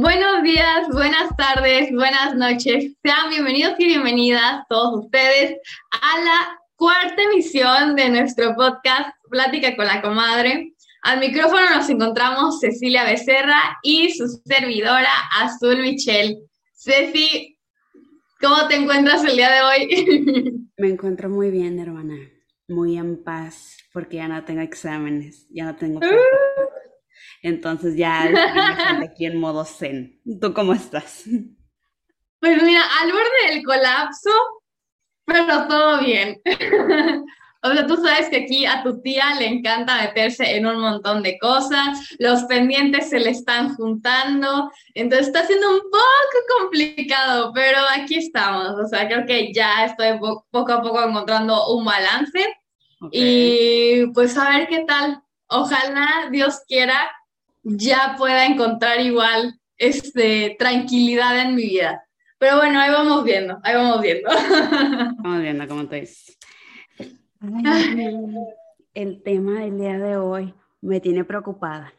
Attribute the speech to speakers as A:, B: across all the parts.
A: Buenos días, buenas tardes, buenas noches. Sean bienvenidos y bienvenidas todos ustedes a la cuarta emisión de nuestro podcast Plática con la Comadre. Al micrófono nos encontramos Cecilia Becerra y su servidora Azul Michel. Ceci, ¿cómo te encuentras el día de hoy?
B: Me encuentro muy bien, hermana. Muy en paz, porque ya no tengo exámenes, ya no tengo... Uh. Entonces ya aquí en modo zen. ¿Tú cómo estás?
A: Pues mira, al borde del colapso, pero todo bien. O sea, tú sabes que aquí a tu tía le encanta meterse en un montón de cosas, los pendientes se le están juntando, entonces está siendo un poco complicado, pero aquí estamos. O sea, creo que ya estoy poco a poco encontrando un balance y pues a ver qué tal. Ojalá Dios quiera ya pueda encontrar igual este, tranquilidad en mi vida. Pero bueno, ahí vamos viendo, ahí vamos viendo.
B: Vamos viendo cómo te dices. el tema del día de hoy me tiene preocupada.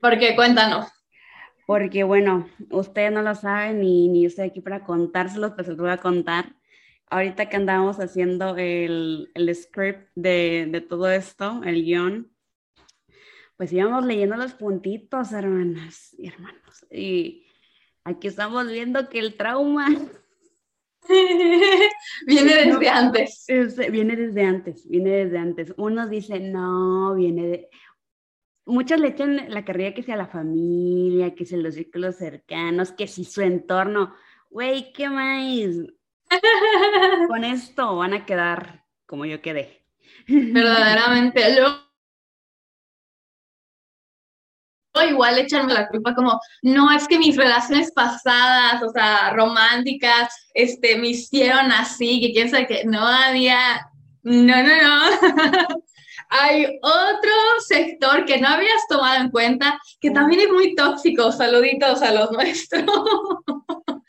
A: ¿Por qué? Cuéntanos.
B: Porque bueno, ustedes no lo saben ni, ni yo estoy aquí para contárselos, pero se los voy a contar. Ahorita que andamos haciendo el, el script de, de todo esto, el guion, pues íbamos leyendo los puntitos, hermanas y hermanos. Y aquí estamos viendo que el trauma
A: viene desde antes.
B: viene desde antes, viene desde antes. Unos dicen, no, viene de... Muchos le echan la carrera que sea la familia, que sea los círculos cercanos, que si su entorno. Güey, ¿qué más? Con esto van a quedar como yo quedé.
A: Verdaderamente. Luego igual echarme la culpa como, no, es que mis relaciones pasadas, o sea, románticas, este, me hicieron así, que quién sabe que no había, no, no, no. Hay otro sector que no habías tomado en cuenta, que también es muy tóxico, saluditos a los nuestros.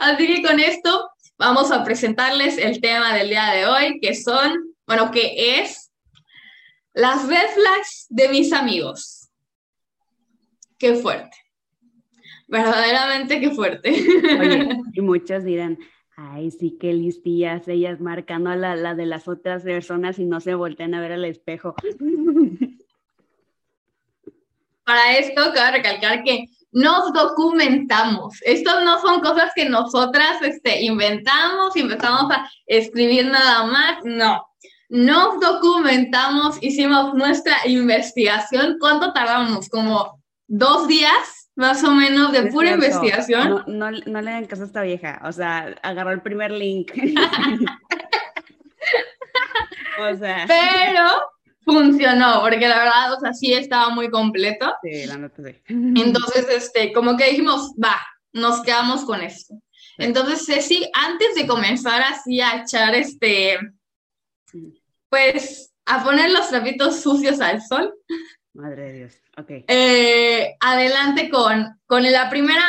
A: así que con esto vamos a presentarles el tema del día de hoy, que son, bueno, que es las red flags de mis amigos. Qué fuerte. Verdaderamente qué fuerte.
B: Oye, y muchos dirán, ay, sí, qué listillas, ellas marcando a la, la de las otras personas y no se voltean a ver al espejo.
A: Para esto, cabe recalcar que nos documentamos. Estas no son cosas que nosotras este, inventamos empezamos a escribir nada más. No. Nos documentamos, hicimos nuestra investigación. ¿Cuánto tardamos? Como dos días más o menos de pura investigación.
B: No, no, le den caso a esta vieja, o sea, agarró el primer link.
A: o sea. Pero funcionó, porque la verdad, o sea, sí estaba muy completo.
B: Sí, la nota sí.
A: Entonces, este, como que dijimos, va, nos quedamos con esto. Entonces, Ceci, antes de comenzar así a echar este, pues, a poner los trapitos sucios al sol,
B: Madre de Dios. Ok.
A: Eh, adelante con, con la primera,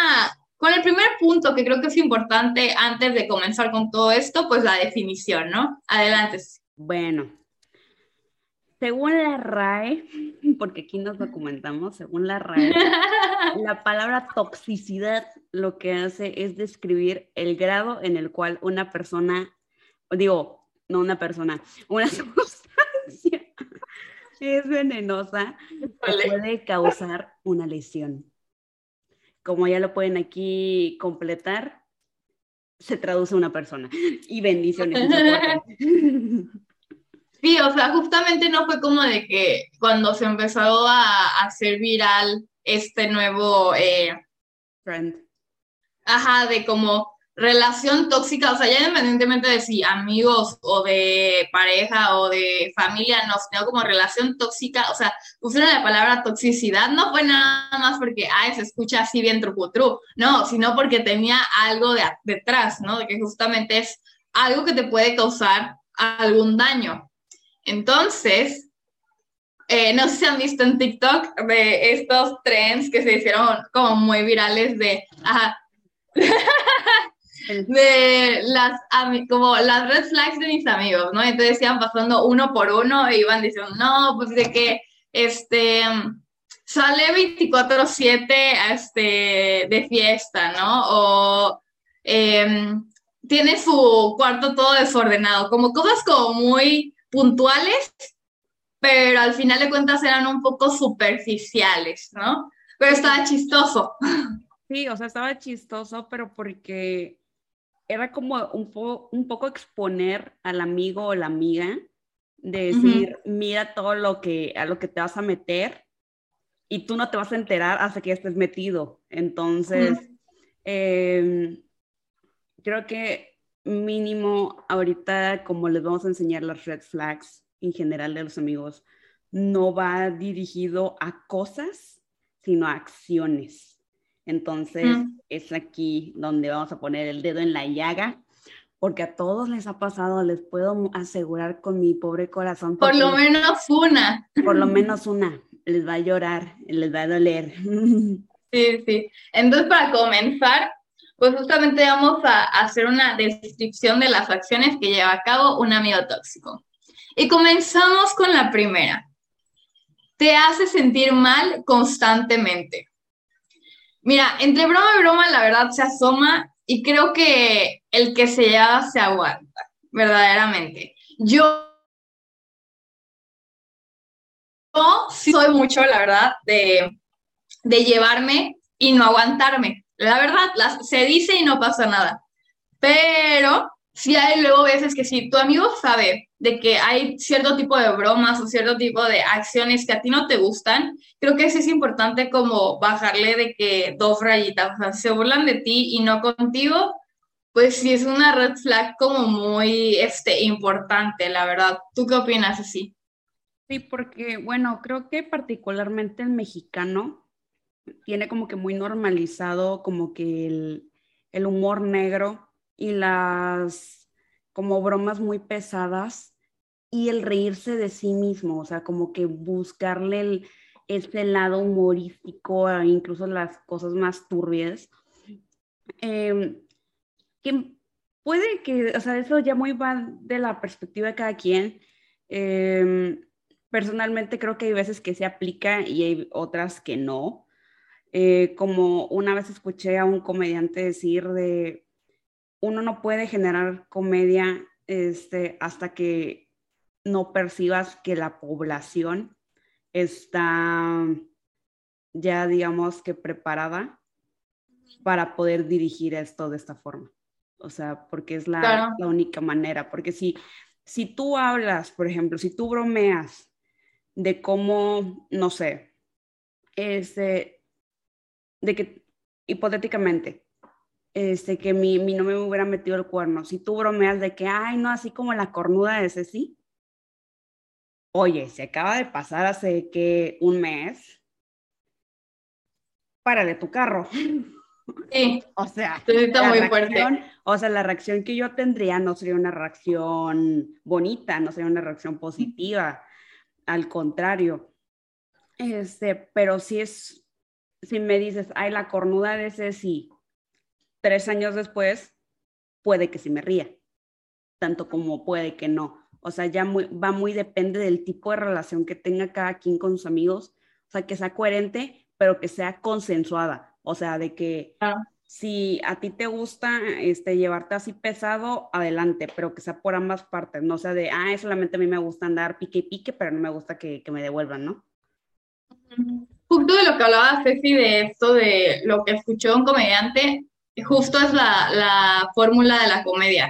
A: con el primer punto que creo que es importante antes de comenzar con todo esto, pues la definición, ¿no? Adelante.
B: Bueno, según la RAE, porque aquí nos documentamos, según la RAE, la palabra toxicidad lo que hace es describir el grado en el cual una persona, digo, no una persona, una sustancia es venenosa, puede causar una lesión. Como ya lo pueden aquí completar, se traduce a una persona. Y bendiciones.
A: Sí, o sea, justamente no fue como de que cuando se empezó a hacer viral este nuevo eh,
B: trend.
A: Ajá, de como relación tóxica, o sea, ya independientemente de si amigos o de pareja o de familia, no, sino como relación tóxica, o sea, pusieron la palabra toxicidad, no fue nada más porque, ay, se escucha así bien trucutru, no, sino porque tenía algo de, detrás, ¿no? De que justamente es algo que te puede causar algún daño. Entonces, eh, no sé si han visto en TikTok de estos trends que se hicieron como muy virales de, ajá, de las, como las red flags de mis amigos, ¿no? Entonces iban pasando uno por uno e iban diciendo, no, pues de que, este, sale 24/7 este, de fiesta, ¿no? O em, tiene su cuarto todo desordenado, como cosas como muy puntuales, pero al final de cuentas eran un poco superficiales, ¿no? Pero estaba chistoso.
B: Sí, o sea, estaba chistoso, pero porque era como un, un poco exponer al amigo o la amiga, de decir, mira todo lo que, a lo que te vas a meter y tú no te vas a enterar hasta que estés metido. Entonces, em, creo que mínimo ahorita, como les vamos a enseñar las red flags en general de los amigos, no va dirigido a cosas, sino a acciones. Entonces, es aquí donde vamos a poner el dedo en la llaga, porque a todos les ha pasado, les puedo asegurar con mi pobre corazón.
A: Por lo menos una.
B: Por lo menos una. Les va a llorar, les va a doler.
A: Sí, sí. Entonces, para comenzar, pues justamente vamos a hacer una descripción de las acciones que lleva a cabo un amigo tóxico. Y comenzamos con la primera. Te hace sentir mal constantemente. Mira, entre broma y broma, la verdad se asoma y creo que el que se lleva se aguanta, verdaderamente. Yo, sí soy mucho, la verdad, de, de llevarme y no aguantarme. La verdad, se dice y no pasa nada. Pero sí hay luego veces que si tu amigo sabe de que hay cierto tipo de bromas o cierto tipo de acciones que a ti no te gustan, creo que sí es importante como bajarle de que dos rayitas, o se burlan de ti y no contigo, pues sí es una red flag como muy este, importante, la verdad. ¿Tú qué opinas así?
B: Sí, porque bueno, creo que particularmente el mexicano tiene como que muy normalizado como que el, el humor negro y las como bromas muy pesadas y el reírse de sí mismo, o sea, como que buscarle el, este lado humorístico, incluso las cosas más turbias. Em, que puede que, o sea, eso ya muy va de la perspectiva de cada quien. Em, personalmente creo que hay veces que se aplica y hay otras que no. Eh, como una vez escuché a un comediante decir de, uno no puede generar comedia este, hasta que no percibas que la población está ya, digamos que preparada para poder dirigir esto de esta forma. O sea, porque es la, única manera. Porque si, si tú hablas, por ejemplo, si tú bromeas de cómo, no sé, este, de que hipotéticamente, este, que mi, mi no me hubiera metido el cuerno, si tú bromeas de que, ay, no, así como la cornuda de ese sí, oye, se acaba de pasar hace que un mes, párale tu carro.
A: Sí.
B: o sea,
A: está muy fuerte.
B: O sea, la reacción que yo tendría no sería una reacción bonita, no sería una reacción positiva, al contrario. Este, pero si es, si me dices, ay, la cornuda de ese sí, tres años después, puede que sí me ría, tanto como puede que no. O sea, ya va muy depende del tipo de relación que tenga cada quien con sus amigos. O sea, que sea coherente, pero que sea consensuada. O sea, de que si a ti te gusta este, llevarte así pesado, adelante, pero que sea por ambas partes. No sea de, ah, solamente a mí me gusta andar pique y pique, pero no me gusta que, que me devuelvan, ¿no?
A: Justo de lo que hablaba Ceci de esto, de lo que escuchó un comediante, justo es la, la fórmula de la comedia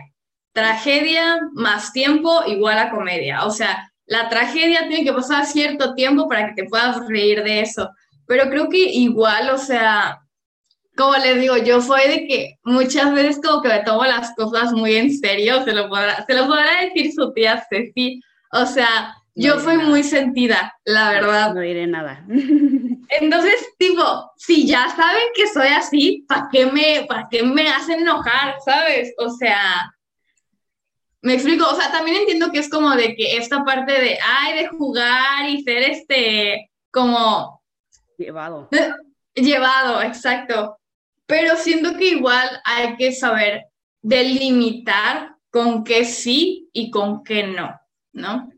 A: tragedia más tiempo igual a comedia. O sea, la tragedia tiene que pasar cierto tiempo para que te puedas reír de eso. Pero creo que igual, o sea, como les digo, yo soy de que muchas veces como que me tomo las cosas muy en serio, se lo podrá, se lo podrá decir su tía Ceci. O sea, yo soy muy sentida, la verdad.
B: No diré nada.
A: Entonces, tipo, si ya saben que soy así, ¿para qué me, para qué me hacen enojar, sabes? O sea, me explico, o sea, también entiendo que es como de que esta parte de, ay, de jugar y ser este, como...
B: Llevado.
A: Llevado, exacto. Pero siento que igual hay que saber delimitar con qué sí y con qué no, ¿no?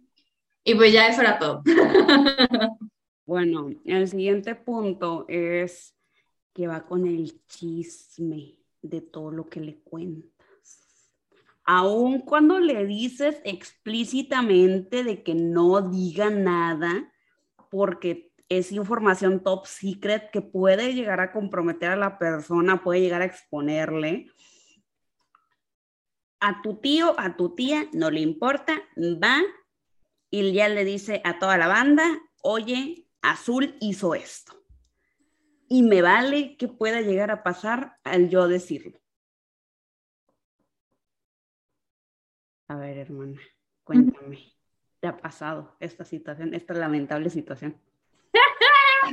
A: Y pues ya eso era todo.
B: Bueno, el siguiente punto es que va con el chisme de todo lo que le cuentas. Aun cuando le dices explícitamente de que no diga nada, porque es información top secret que puede llegar a comprometer a la persona, puede llegar a exponerle. A tu tío, a tu tía, no le importa, va y ya le dice a toda la banda, oye, Azul hizo esto. Y me vale que pueda llegar a pasar al yo decirlo. A ver, hermana, cuéntame, ¿te ha pasado esta situación, esta lamentable situación?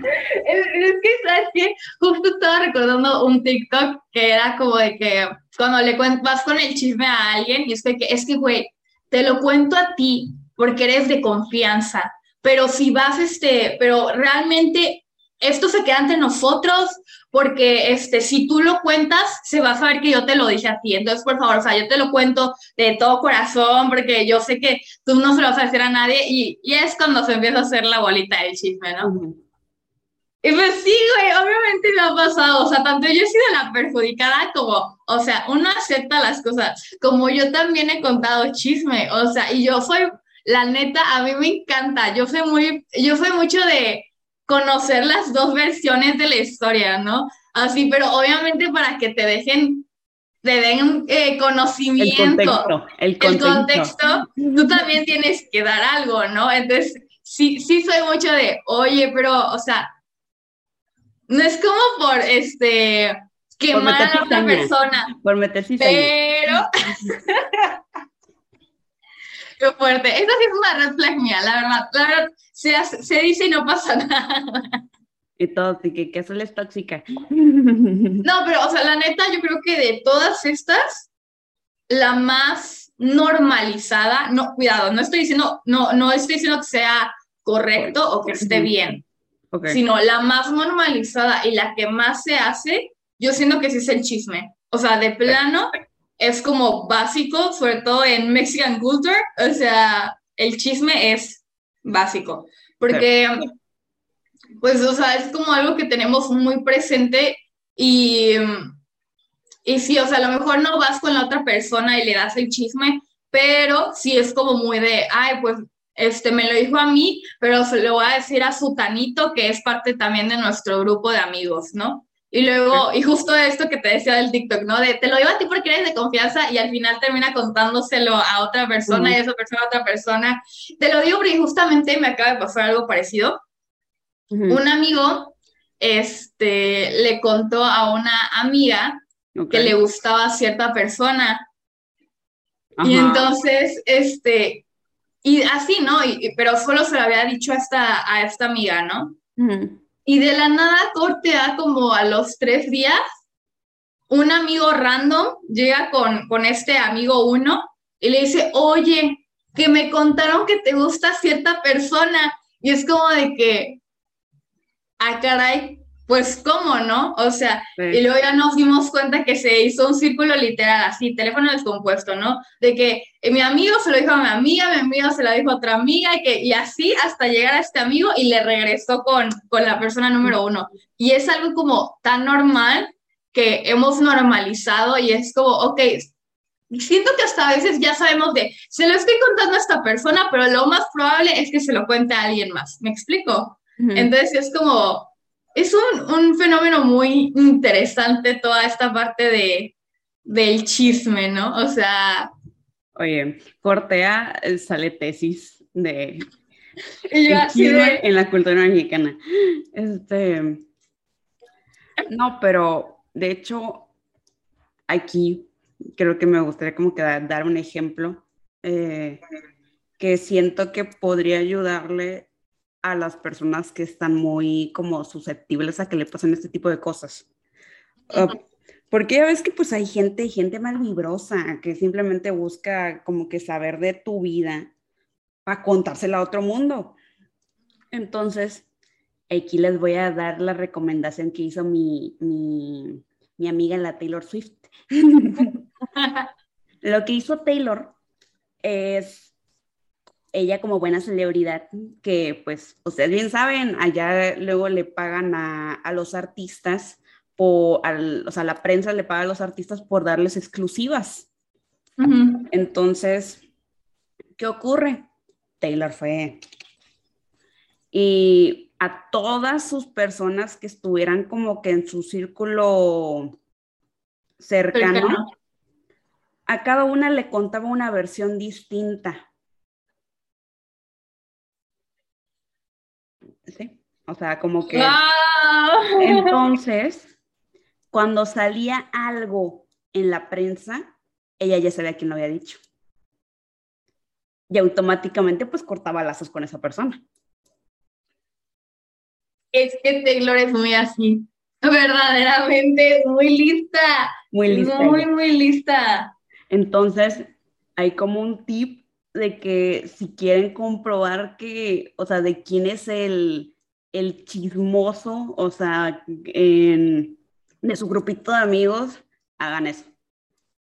A: es, que, ¿sabes qué? Justo estaba recordando un TikTok que era como de que cuando le vas con el chisme a alguien y es que, es que, güey, te lo cuento a ti porque eres de confianza, pero si vas, este, pero realmente esto se queda entre nosotros porque este, si tú lo cuentas, se va a saber que yo te lo dije a ti. Entonces, por favor, o sea, yo te lo cuento de todo corazón porque yo sé que tú no se lo vas a decir a nadie. Y, y es cuando se empieza a hacer la bolita del chisme, ¿no? Y pues sí, güey, obviamente me ha pasado, o sea, tanto yo he sido la perjudicada como, o sea, uno acepta las cosas, como yo también he contado chisme, o sea, y yo soy, la neta, a mí me encanta, yo soy muy, yo soy mucho de conocer las dos versiones de la historia, ¿no? Así, pero obviamente para que te dejen, te den eh, conocimiento,
B: el
A: contexto, el contexto, tú también tienes que dar algo, ¿no? Entonces, sí, sí soy mucho de, oye, pero, o sea, no es como por este quemar a otra persona.
B: Por meter
A: Pero. Qué fuerte. Esa sí es una red flag mía, la verdad. La verdad, se, se dice y no pasa nada.
B: Y todo, que, que eso es tóxica.
A: No, pero, o sea, la neta, yo creo que de todas estas, la más normalizada, no, cuidado, no estoy diciendo, no, no estoy diciendo que sea correcto o que esté bien sino la más normalizada y la que más se hace, yo siento que sí es el chisme. O sea, de plano es como básico, sobre todo en Mexican culture, o sea, el chisme es básico, porque, pues, o sea, es como algo que tenemos muy presente y, y sí, o sea, a lo mejor no vas con la otra persona y le das el chisme, pero sí es como muy de, ay, pues este me lo dijo a mí, pero se lo voy a decir a su tanito, que es parte también de nuestro grupo de amigos, ¿no? Y luego, y justo esto que te decía del TikTok, ¿no? De te lo digo a ti porque eres de confianza y al final termina contándoselo a otra persona y esa persona a otra persona. Te lo digo porque justamente me acaba de pasar algo parecido. Un amigo este, le contó a una amiga que le gustaba a cierta persona. Y entonces, este, y así, ¿no? Y, pero solo se lo había dicho a esta, a esta amiga, ¿no? Y de la nada cortea como a los tres días, un amigo random llega con, con este amigo uno y le dice, oye, que me contaron que te gusta cierta persona. Y es como de que, ah, caray, pues cómo, ¿no? O sea, y luego ya nos dimos cuenta que se hizo un círculo literal, así, teléfono descompuesto, ¿no? De que eh, mi amigo se lo dijo a mi amiga, mi amigo se lo dijo a otra amiga, y, que, y así hasta llegar a este amigo y le regresó con, con la persona número uno. Y es algo como tan normal que hemos normalizado y es como, ok, siento que hasta a veces ya sabemos de, se lo estoy contando a esta persona, pero lo más probable es que se lo cuente a alguien más. ¿Me explico? Entonces es como, es un, fenómeno muy interesante toda esta parte de, del chisme, ¿no? O sea...
B: Oye, Cortea eh, sale tesis de, chisme en la cultura mexicana. Este, no, pero de hecho, aquí creo que me gustaría como que dar un ejemplo eh, que siento que podría ayudarle a las personas que están muy como susceptibles a que le pasen este tipo de cosas. Ah, porque ya ves que pues hay gente, gente malvibrosa que simplemente busca como que saber de tu vida para contársela a otro mundo. Entonces, aquí les voy a dar la recomendación que hizo mi, mi, mi amiga la Taylor Swift. Lo que hizo Taylor es ella como buena celebridad, que pues ustedes bien saben, allá luego le pagan a, a los artistas, por, al, o sea, la prensa le paga a los artistas por darles exclusivas. Entonces, ¿qué ocurre? Taylor fue. Y a todas sus personas que estuvieran como que en su círculo cercano, a cada una le contaba una versión distinta. Sí, o sea, como que... Entonces, cuando salía algo en la prensa, ella ya sabía quién lo había dicho. Y automáticamente pues cortaba lazos con esa persona.
A: Es que Taylor es muy así, verdaderamente muy lista. Muy lista. Muy, muy lista.
B: Entonces, hay como un tip de que si quieren comprobar que, o sea, de quién es el, el chismoso, o sea, en, de su grupito de amigos, hagan eso.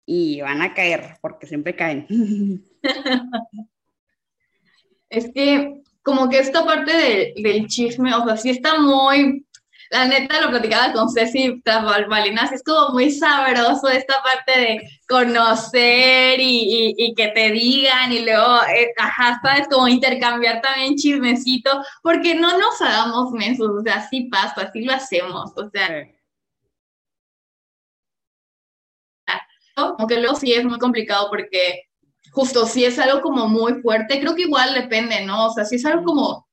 B: Y van a caer, porque siempre caen.
A: es que como que esta parte del chisme, o sea, sí está muy, la neta lo platicaba con Ceci tras balinas, es como muy sabroso esta parte de conocer y, que te digan y luego, eh, ajá, sabes, como intercambiar también chismecito, porque no nos hagamos mensos, o sea, así pasa, así lo hacemos, o sea. Aunque luego sí es muy complicado porque justo si es algo como muy fuerte, creo que igual depende, ¿no? O sea, si es algo como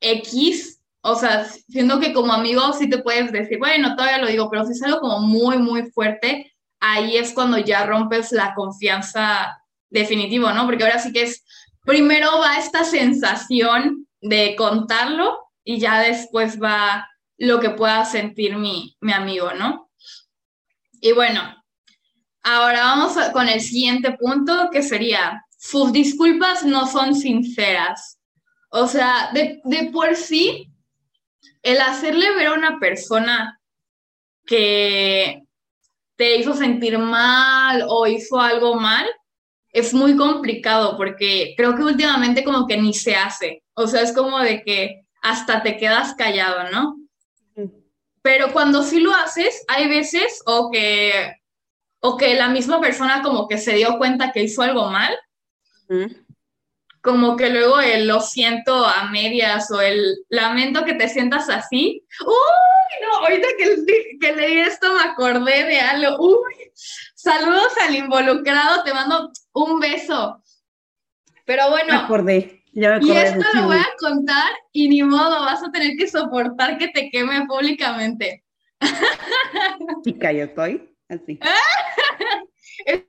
A: X, o sea, siendo que como amigo sí te puedes decir, bueno, todavía lo digo, pero si es algo como muy, muy fuerte, ahí es cuando ya rompes la confianza definitivo, ¿no? Porque ahora sí que es, primero va esta sensación de contarlo y ya después va lo que pueda sentir mi, mi amigo, ¿no? Y bueno, ahora vamos con el siguiente punto, que sería, sus disculpas no son sinceras. O sea, de, de por sí, el hacerle ver a una persona que te hizo sentir mal o hizo algo mal, es muy complicado porque creo que últimamente como que ni se hace. O sea, es como de que hasta te quedas callado, ¿no? Pero cuando sí lo haces, hay veces o que, o que la misma persona como que se dio cuenta que hizo algo mal como que luego el lo siento a medias o el lamento que te sientas así. Uy, no, ahorita que, que leí esto me acordé de algo. Uy, saludos al involucrado, te mando un beso. Pero bueno.
B: Me acordé. Ya me acordé
A: y esto lo voy a contar y ni modo, vas a tener que soportar que te queme públicamente.
B: Chica, yo estoy así.
A: es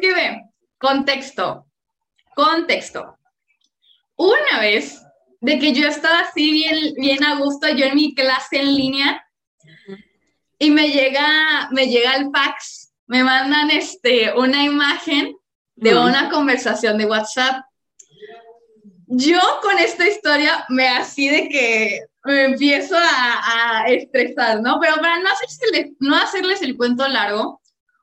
A: que ve, Contexto. Contexto. Una vez de que yo estaba así bien, bien a gusto, yo en mi clase en línea, y me llega, me llega el fax, me mandan este, una imagen de una conversación de WhatsApp. Yo con esta historia me así de que me empiezo a, a estresar, ¿no? Pero para no, hacerse, no hacerles el cuento largo,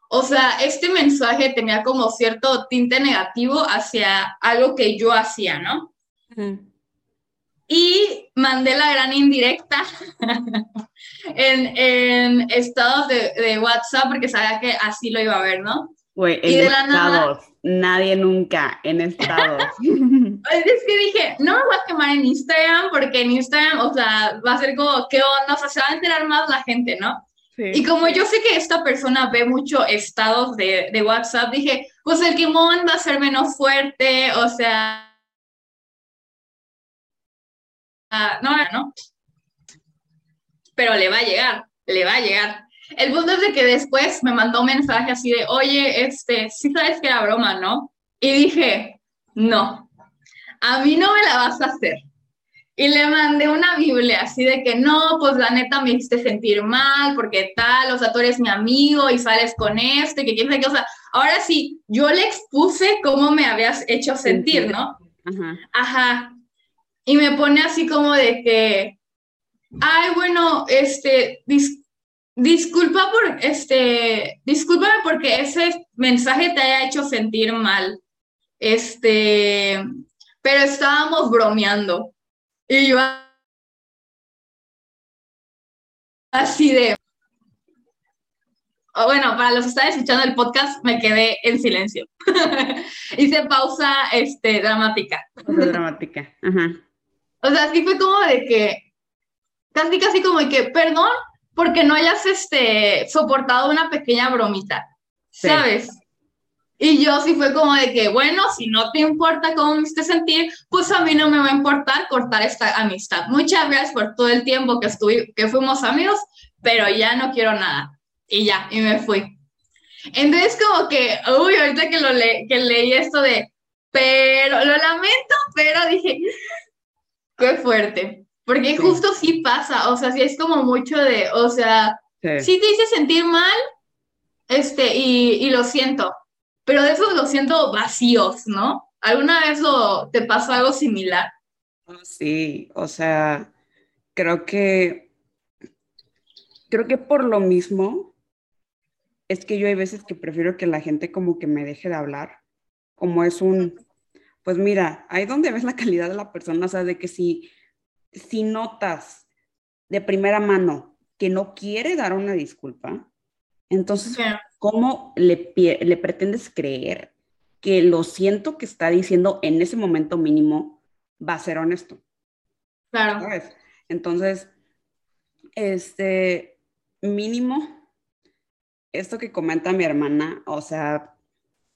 A: o sea, este mensaje tenía como cierto tinte negativo hacia algo que yo hacía, ¿no? Y mandé la gran indirecta en, estados de, WhatsApp porque sabía que así lo iba a ver, ¿no?
B: Güey, en estados. Nadie nunca en estados.
A: es que dije, no me voy a quemar en Instagram porque en Instagram, o sea, va a ser como, ¿qué onda? O sea, se va a enterar más la gente, ¿no? Y como yo sé que esta persona ve mucho estados de, de WhatsApp, dije, pues el quemón va a ser menos fuerte, o sea... Ah, no, no. Pero le va a llegar, le va a llegar. El punto es de que después me mandó un mensaje así de, oye, este, sí sabes que era broma, ¿no? Y dije, no, a mí no me la vas a hacer. Y le mandé una Biblia así de que no, pues la neta me hiciste sentir mal, porque tal, o sea, tú eres mi amigo y sales con este, que quién sabe qué, o sea, ahora sí, yo le expuse cómo me habías hecho sentir, ¿no? Ajá. Ajá. Y me pone así como de que, ay, bueno, este, disculpa por, este, discúlpame porque ese mensaje te haya hecho sentir mal. Este, pero estábamos bromeando. Y yo así de... Bueno, para los que están escuchando el podcast, me quedé en silencio. Hice pausa este, dramática.
B: dramática, ajá.
A: O sea, sí fue como de que, casi casi como de que, perdón, porque no hayas este, soportado una pequeña bromita, ¿sabes? Y yo sí fue como de que, bueno, si no te importa cómo me esté sentir, pues a mí no me va a importar cortar esta amistad. Muchas gracias por todo el tiempo que, estuve, que fuimos amigos, pero ya no quiero nada. Y ya, y me fui. Entonces como que, uy, ahorita que, lo que leí esto de, pero, lo lamento, pero dije, qué fuerte. Porque justo sí pasa, o sea, sí es como mucho de, o sea, sí, te hice sentir mal, este, y, y lo siento, pero de eso lo siento vacíos, ¿no? ¿Alguna vez lo, te pasó algo similar?
B: Sí, o sea, creo que, creo que por lo mismo es que yo hay veces que prefiero que la gente como que me deje de hablar, como es un, pues mira, ahí donde ves la calidad de la persona, o sea, de que si, si notas de primera mano que no quiere dar una disculpa, entonces, ¿cómo le, le pretendes creer que lo siento que está diciendo en ese momento mínimo va a ser honesto?
A: Claro.
B: Entonces, este mínimo, esto que comenta mi hermana, o sea,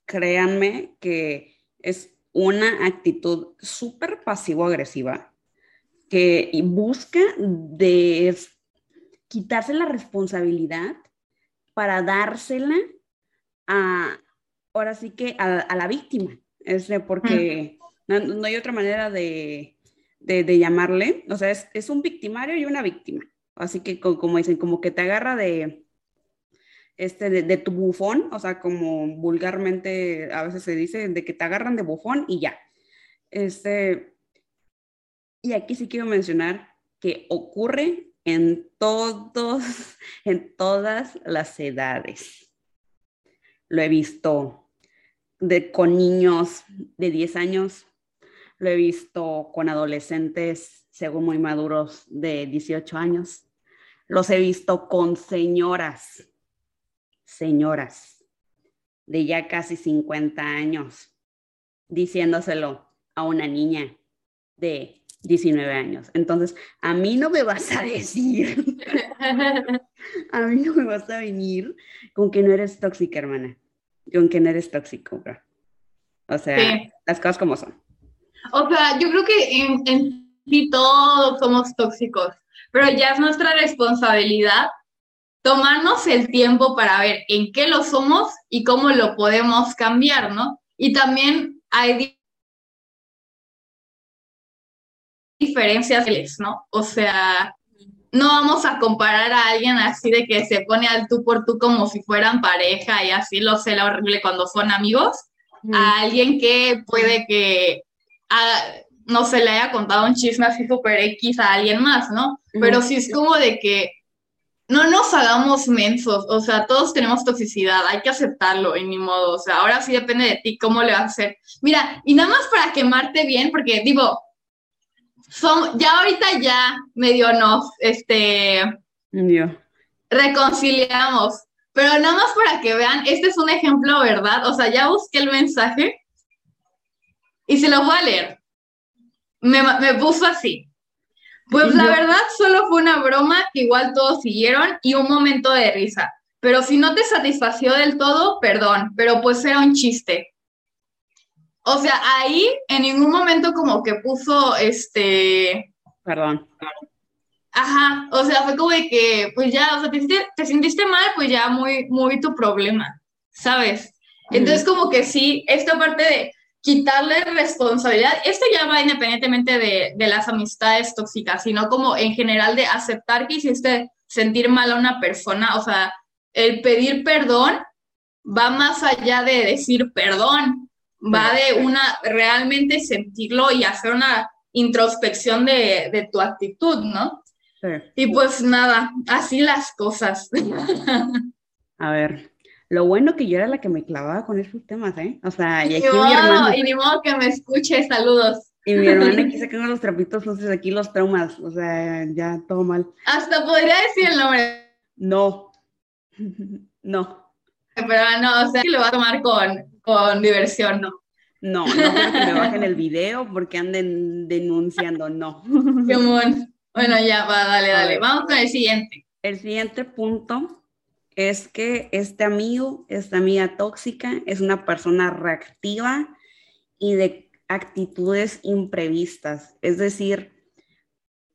B: créanme que es una actitud súper pasivo-agresiva que busca de quitarse la responsabilidad para dársela a, ahora sí que a, la víctima, es porque no, hay otra manera de, llamarle, o sea, es, un victimario y una víctima, así que como dicen, como que te agarra de, este, de, tu bufón, o sea, como vulgarmente a veces se dice, de que te agarran de bufón y ya. Este, y aquí sí quiero mencionar que ocurre en todos, en todas las edades. Lo he visto de, con niños de 10 años, lo he visto con adolescentes, según muy maduros, de 18 años. Los he visto con señoras, señoras de ya casi 50 años, diciéndoselo a una niña de 19 años. Entonces, a mí no me vas a decir, a mí no me vas a venir con que no eres tóxica, hermana, con que no eres tóxico, bro. O sea, las cosas como son.
A: O sea, yo creo que en, en sí todos somos tóxicos, pero ya es nuestra responsabilidad tomarnos el tiempo para ver en qué lo somos y cómo lo podemos cambiar, ¿no? Y también hay diferencias, ¿no? O sea, no vamos a comparar a alguien así de que se pone al tú por tú como si fueran pareja y así lo sé la horrible cuando son amigos, a alguien que puede que, no se le haya contado un chisme así super X a alguien más, ¿no? Pero sí es como de que no nos hagamos mensos, o sea, todos tenemos toxicidad, hay que aceptarlo en mi modo, o sea, ahora sí depende de ti cómo le vas a hacer. Mira, y nada más para quemarte bien, porque digo, son, ya ahorita ya medio nos, este, reconciliamos. Pero nada más para que vean, este es un ejemplo, ¿verdad? O sea, ya busqué el mensaje y se lo voy a leer. Me, me puso así. Pues la verdad solo fue una broma que igual todos siguieron y un momento de risa. Pero si no te satisfació del todo, perdón, pero pues era un chiste. O sea, ahí en ningún momento como que puso este.
B: Perdón.
A: Ajá, o sea, fue como de que, pues ya, o sea, te, sentiste mal, pues ya muy, muy tu problema, ¿sabes? Entonces, como que sí, esta parte de quitarle responsabilidad, esto ya va independientemente de, de las amistades tóxicas, sino como en general de aceptar que hiciste sentir mal a una persona, o sea, el pedir perdón va más allá de decir perdón, va de una realmente sentirlo y hacer una introspección de, tu actitud, ¿no? Y pues nada, así las cosas.
B: A ver, lo bueno que yo era la que me clavaba con esos temas, ¿eh? O sea,
A: y aquí mi hermano... Y ni modo que me escuche, saludos.
B: Y mi hermana aquí saca los trapitos, entonces aquí los traumas, o sea, ya todo mal.
A: Hasta podría decir el nombre.
B: No, no.
A: Pero no, o sea, que lo va a tomar con, con diversión, no.
B: No, no quiero que me bajen el video porque anden denunciando, no.
A: Bueno, ya va, dale, dale. Vamos con el siguiente.
B: El siguiente punto es que este amigo, esta amiga tóxica, es una persona reactiva y de actitudes imprevistas. Es decir,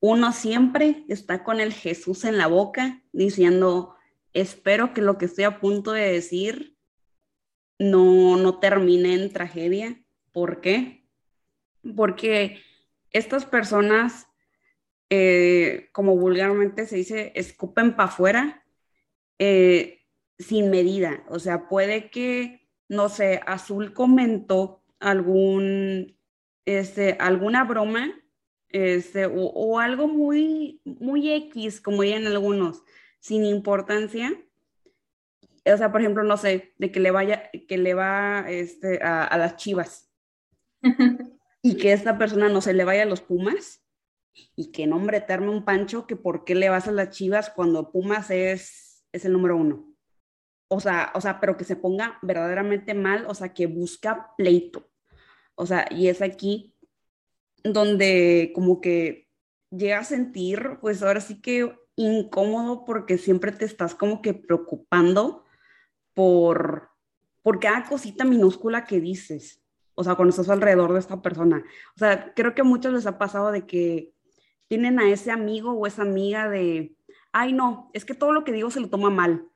B: uno siempre está con el Jesús en la boca diciendo, espero que lo que estoy a punto de decir no, no termine en tragedia. ¿Por qué? Porque estas personas, eh, como vulgarmente se dice, escupen para afuera eh, sin medida. O sea, puede que, no sé, Azul comentó algún, este, alguna broma este, o, algo muy, muy X, como dirían algunos, sin importancia. O sea, por ejemplo, no sé, de que le vaya, que le va este, a, a las chivas y que esta persona no se le vaya a los Pumas y que nombre eterno un pancho que por qué le vas a las chivas cuando Pumas es es el número uno. O sea, o sea, pero que se ponga verdaderamente mal, o sea, que busca pleito. O sea, y es aquí donde como que llega a sentir, pues ahora sí que incómodo porque siempre te estás como que preocupando por, por cada cosita minúscula que dices. O sea, cuando estás alrededor de esta persona. O sea, creo que a muchos les ha pasado de que tienen a ese amigo o esa amiga de, ay no, es que todo lo que digo se lo toma mal.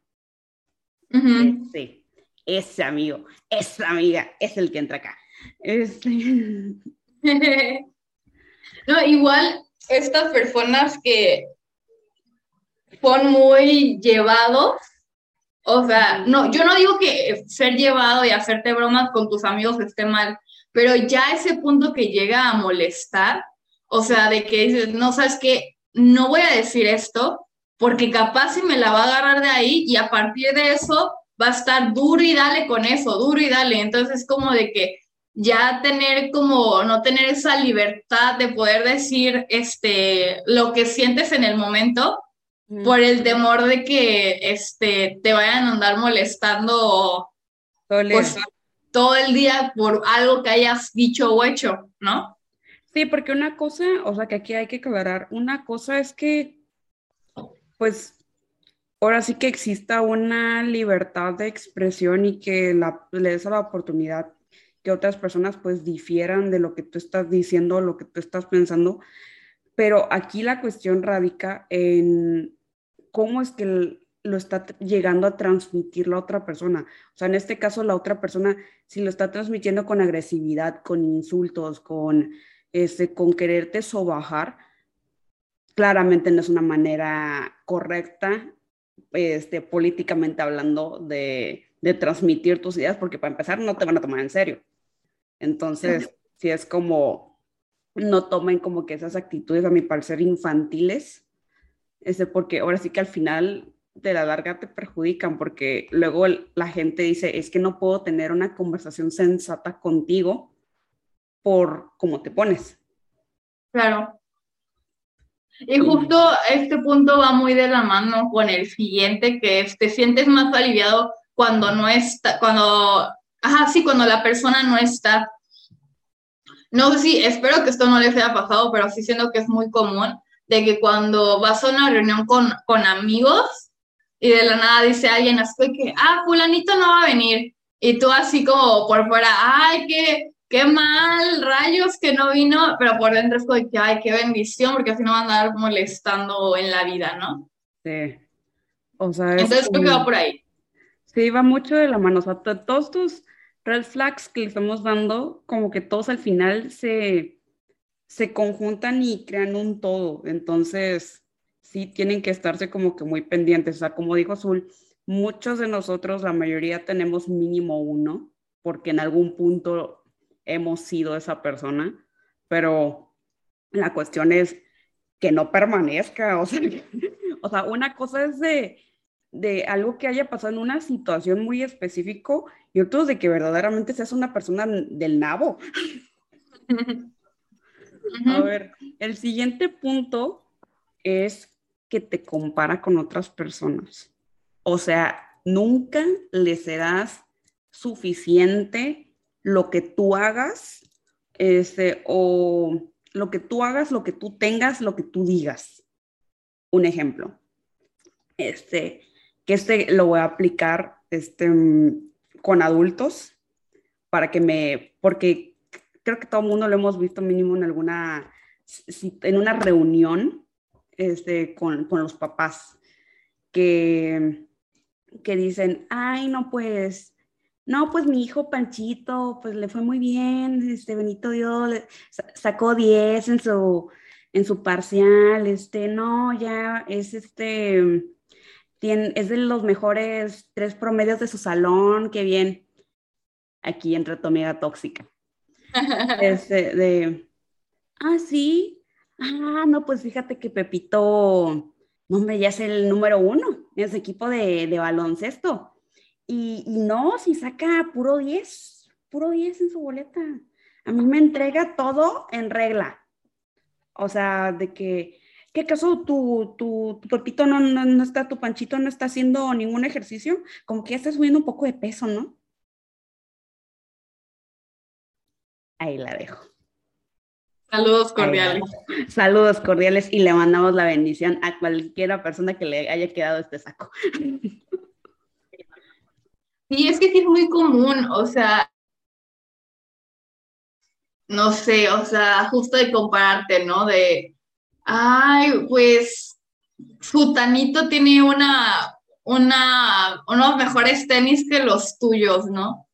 B: Sí, ese, amigo, esa amiga es el que entra acá. Este.
A: no, igual estas personas que son muy llevados, o sea, no, yo no digo que ser llevado y hacerte bromas con tus amigos esté mal, pero ya ese punto que llega a molestar, o sea, de que dices, no sabes qué, no voy a decir esto, porque capaz si me la va a agarrar de ahí y a partir de eso va a estar duro y dale con eso, duro y dale. Entonces es como de que ya tener como, no tener esa libertad de poder decir este, lo que sientes en el momento por el temor de que este, te vayan a andar molestando todo el día por algo que hayas dicho o hecho, ¿no?
B: Sí, porque una cosa, o sea que aquí hay que aclarar, una cosa es que pues ahora sí que exista una libertad de expresión y que la, le des la oportunidad que otras personas pues difieran de lo que tú estás diciendo, lo que tú estás pensando. Pero aquí la cuestión radica en cómo es que lo está llegando a transmitir la otra persona. O sea, en este caso la otra persona, si lo está transmitiendo con agresividad, con insultos, con, este, con quererte sobajar, claramente no es una manera correcta, este, políticamente hablando, de, transmitir tus ideas, porque para empezar no te van a tomar en serio. Entonces, si es como, no tomen como que esas actitudes, a mi parecer, infantiles, este, porque ahora sí que al final de la larga te perjudican, porque luego la gente dice, es que no puedo tener una conversación sensata contigo por cómo te pones.
A: Claro. Y justo este punto va muy de la mano con el siguiente, que es, te sientes más aliviado cuando no está, cuando, ajá, sí, cuando la persona no está. No sé si, espero que esto no les haya pasado, pero sí siento que es muy común de que cuando vas a una reunión con, con amigos y de la nada dice alguien así que, ah, fulanito no va a venir. Y tú así como por fuera, ay, qué, qué mal, rayos que no vino, pero por dentro es como que, ay, qué bendición, porque así no van a andar molestando en la vida, ¿no?
B: Sí. O sea,
A: Entonces creo que va por ahí.
B: Sí, va mucho de la mano. O sea, todos tus red flags que le estamos dando, como que todos al final se, se conjuntan y crean un todo. Entonces, sí tienen que estarse como que muy pendientes. O sea, como dijo Azul, muchos de nosotros, la mayoría tenemos mínimo uno, porque en algún punto hemos sido esa persona, pero la cuestión es que no permanezca. O sea, o sea una cosa es de, de algo que haya pasado en una situación muy específico y otro de que verdaderamente seas una persona del nabo. A ver, el siguiente punto es que te compara con otras personas. O sea, nunca le serás suficiente lo que tú hagas, este, o lo que tú hagas, lo que tú tengas, lo que tú digas. Un ejemplo. Este, que este lo voy a aplicar este, con adultos para que me, porque creo que todo el mundo lo hemos visto mínimo en alguna, en una reunión este, con, con los papás, que, que dicen, ay, no, pues, no, pues mi hijo Panchito, pues le fue muy bien, este Benito Dios sacó 10 en su, en su parcial, este, no, ya es este, es de los mejores tres promedios de su salón, qué bien. Aquí entra tu amiga tóxica. Este, de, ah, sí, ah, no, pues fíjate que Pepito, hombre, ya es el número uno en ese equipo de, de baloncesto. Y, y, no, si saca puro 10, puro 10 en su boleta. A mí me entrega todo en regla. O sea, de que, ¿qué acaso tu, tu, tu Pepito no, no, no está, tu Panchito no está haciendo ningún ejercicio? Como que ya está subiendo un poco de peso, ¿no? Ahí la dejo.
A: Saludos cordiales.
B: Saludos cordiales y le mandamos la bendición a cualquiera persona que le haya quedado este saco.
A: Y es que es muy común, o sea, no sé, o sea, justo de compararte, ¿no? De, ay, pues, Futanito tiene una, una, unos mejores tenis que los tuyos, ¿no?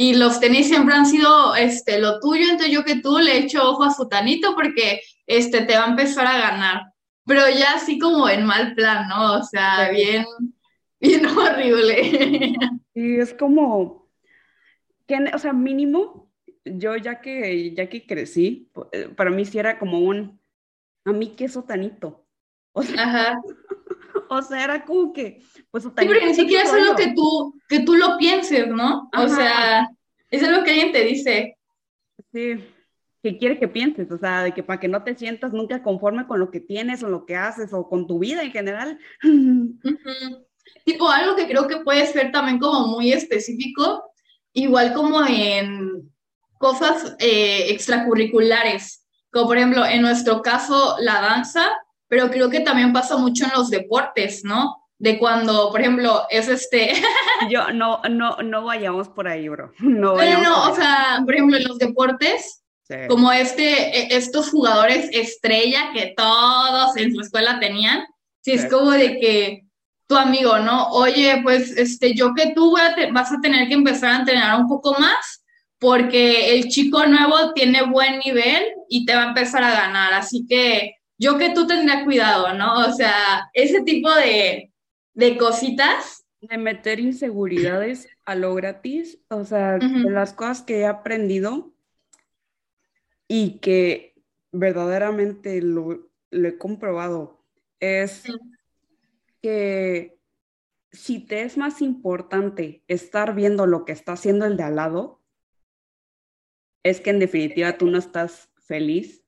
A: Y los tenis siempre han sido este, lo tuyo, entonces yo que tú le echo ojo a Futanito porque este, te va a empezar a ganar. Pero ya así como en mal plan, ¿no? O sea, bien, bien horrible.
B: Y es como, que, o sea, mínimo, yo ya que, ya que crecí, eh, para mí sí era como un, a mí qué sotanito. O sea, Ajá. o sea, era como que, pues,
A: sí, porque ni siquiera es algo que tú, que tú lo pienses, ¿no? O sea, es algo que alguien te dice.
B: Sí, que quiere que pienses, o sea, de que para que no te sientas nunca conforme con lo que tienes o lo que haces o con tu vida en general.
A: Tipo, algo que creo que puede ser también como muy específico, igual como en cosas eh, extracurriculares, como por ejemplo, en nuestro caso, la danza, pero creo que también pasa mucho en los deportes, ¿no? De cuando, por ejemplo, es este...
B: Yo, no, no, no vayamos por ahí, bro. No,
A: no, no, o sea, por ejemplo, en los deportes, como este, e, estos jugadores estrella que todos en su escuela tenían, si es como de que tu amigo, ¿no? Oye, pues este, yo que tú vas a tener que empezar a entrenar un poco más porque el chico nuevo tiene buen nivel y te va a empezar a ganar. Así que yo que tú tendría cuidado, ¿no? O sea, ese tipo de, de cositas.
B: De meter inseguridades a lo gratis, o sea, de las cosas que he aprendido y que verdaderamente lo, he comprobado, es que si te es más importante estar viendo lo que está haciendo el de al lado, es que en definitiva tú no estás feliz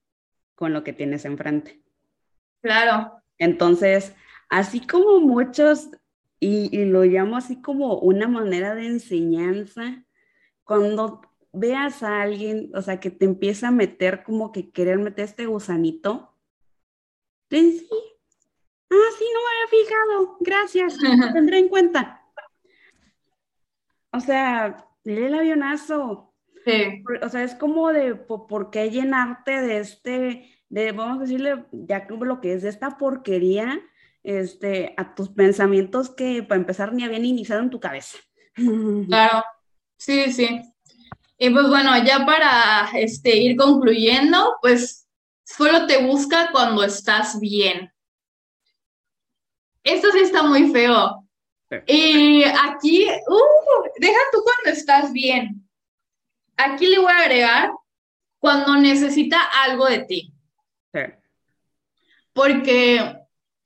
B: con lo que tienes enfrente.
A: Claro.
B: Entonces, así como muchos, y, lo llamo así como una manera de enseñanza, cuando veas a alguien, o sea, que te empieza a meter como que querer meter este gusanito, sí, ah, sí, no me había fijado, gracias, lo tendré en cuenta. O sea, lee el avionazo. Sí. O sea, es como de, ¿por qué llenarte de este de, vamos a decirle, ya lo que es de esta porquería, este, a tus pensamientos que para empezar ni habían iniciado en tu cabeza.
A: Claro, sí, sí. Y pues bueno, ya para este, ir concluyendo, pues solo te busca cuando estás bien. Esto sí está muy feo. Y aquí, uh, deja tú cuando estás bien. Aquí le voy a agregar cuando necesita algo de ti. porque,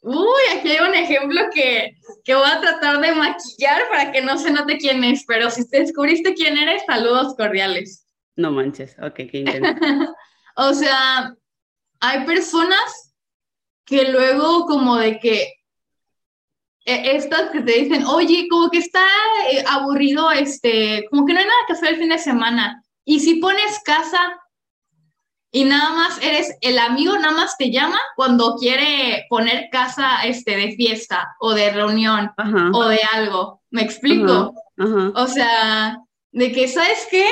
A: uy, aquí hay un ejemplo que, que voy a tratar de maquillar para que no se note quién es, pero si te descubriste quién eres, saludos cordiales.
B: No manches, ok, qué intenso.
A: o sea, hay personas que luego como de que e, estas que te dicen, oye, como que está eh, aburrido, este, como que no hay nada que hacer el fin de semana. Y si pones casa y nada más eres el amigo, nada más te llama cuando quiere poner casa este, de fiesta o de reunión o de algo. ¿Me explico? O sea, de que, ¿sabes qué?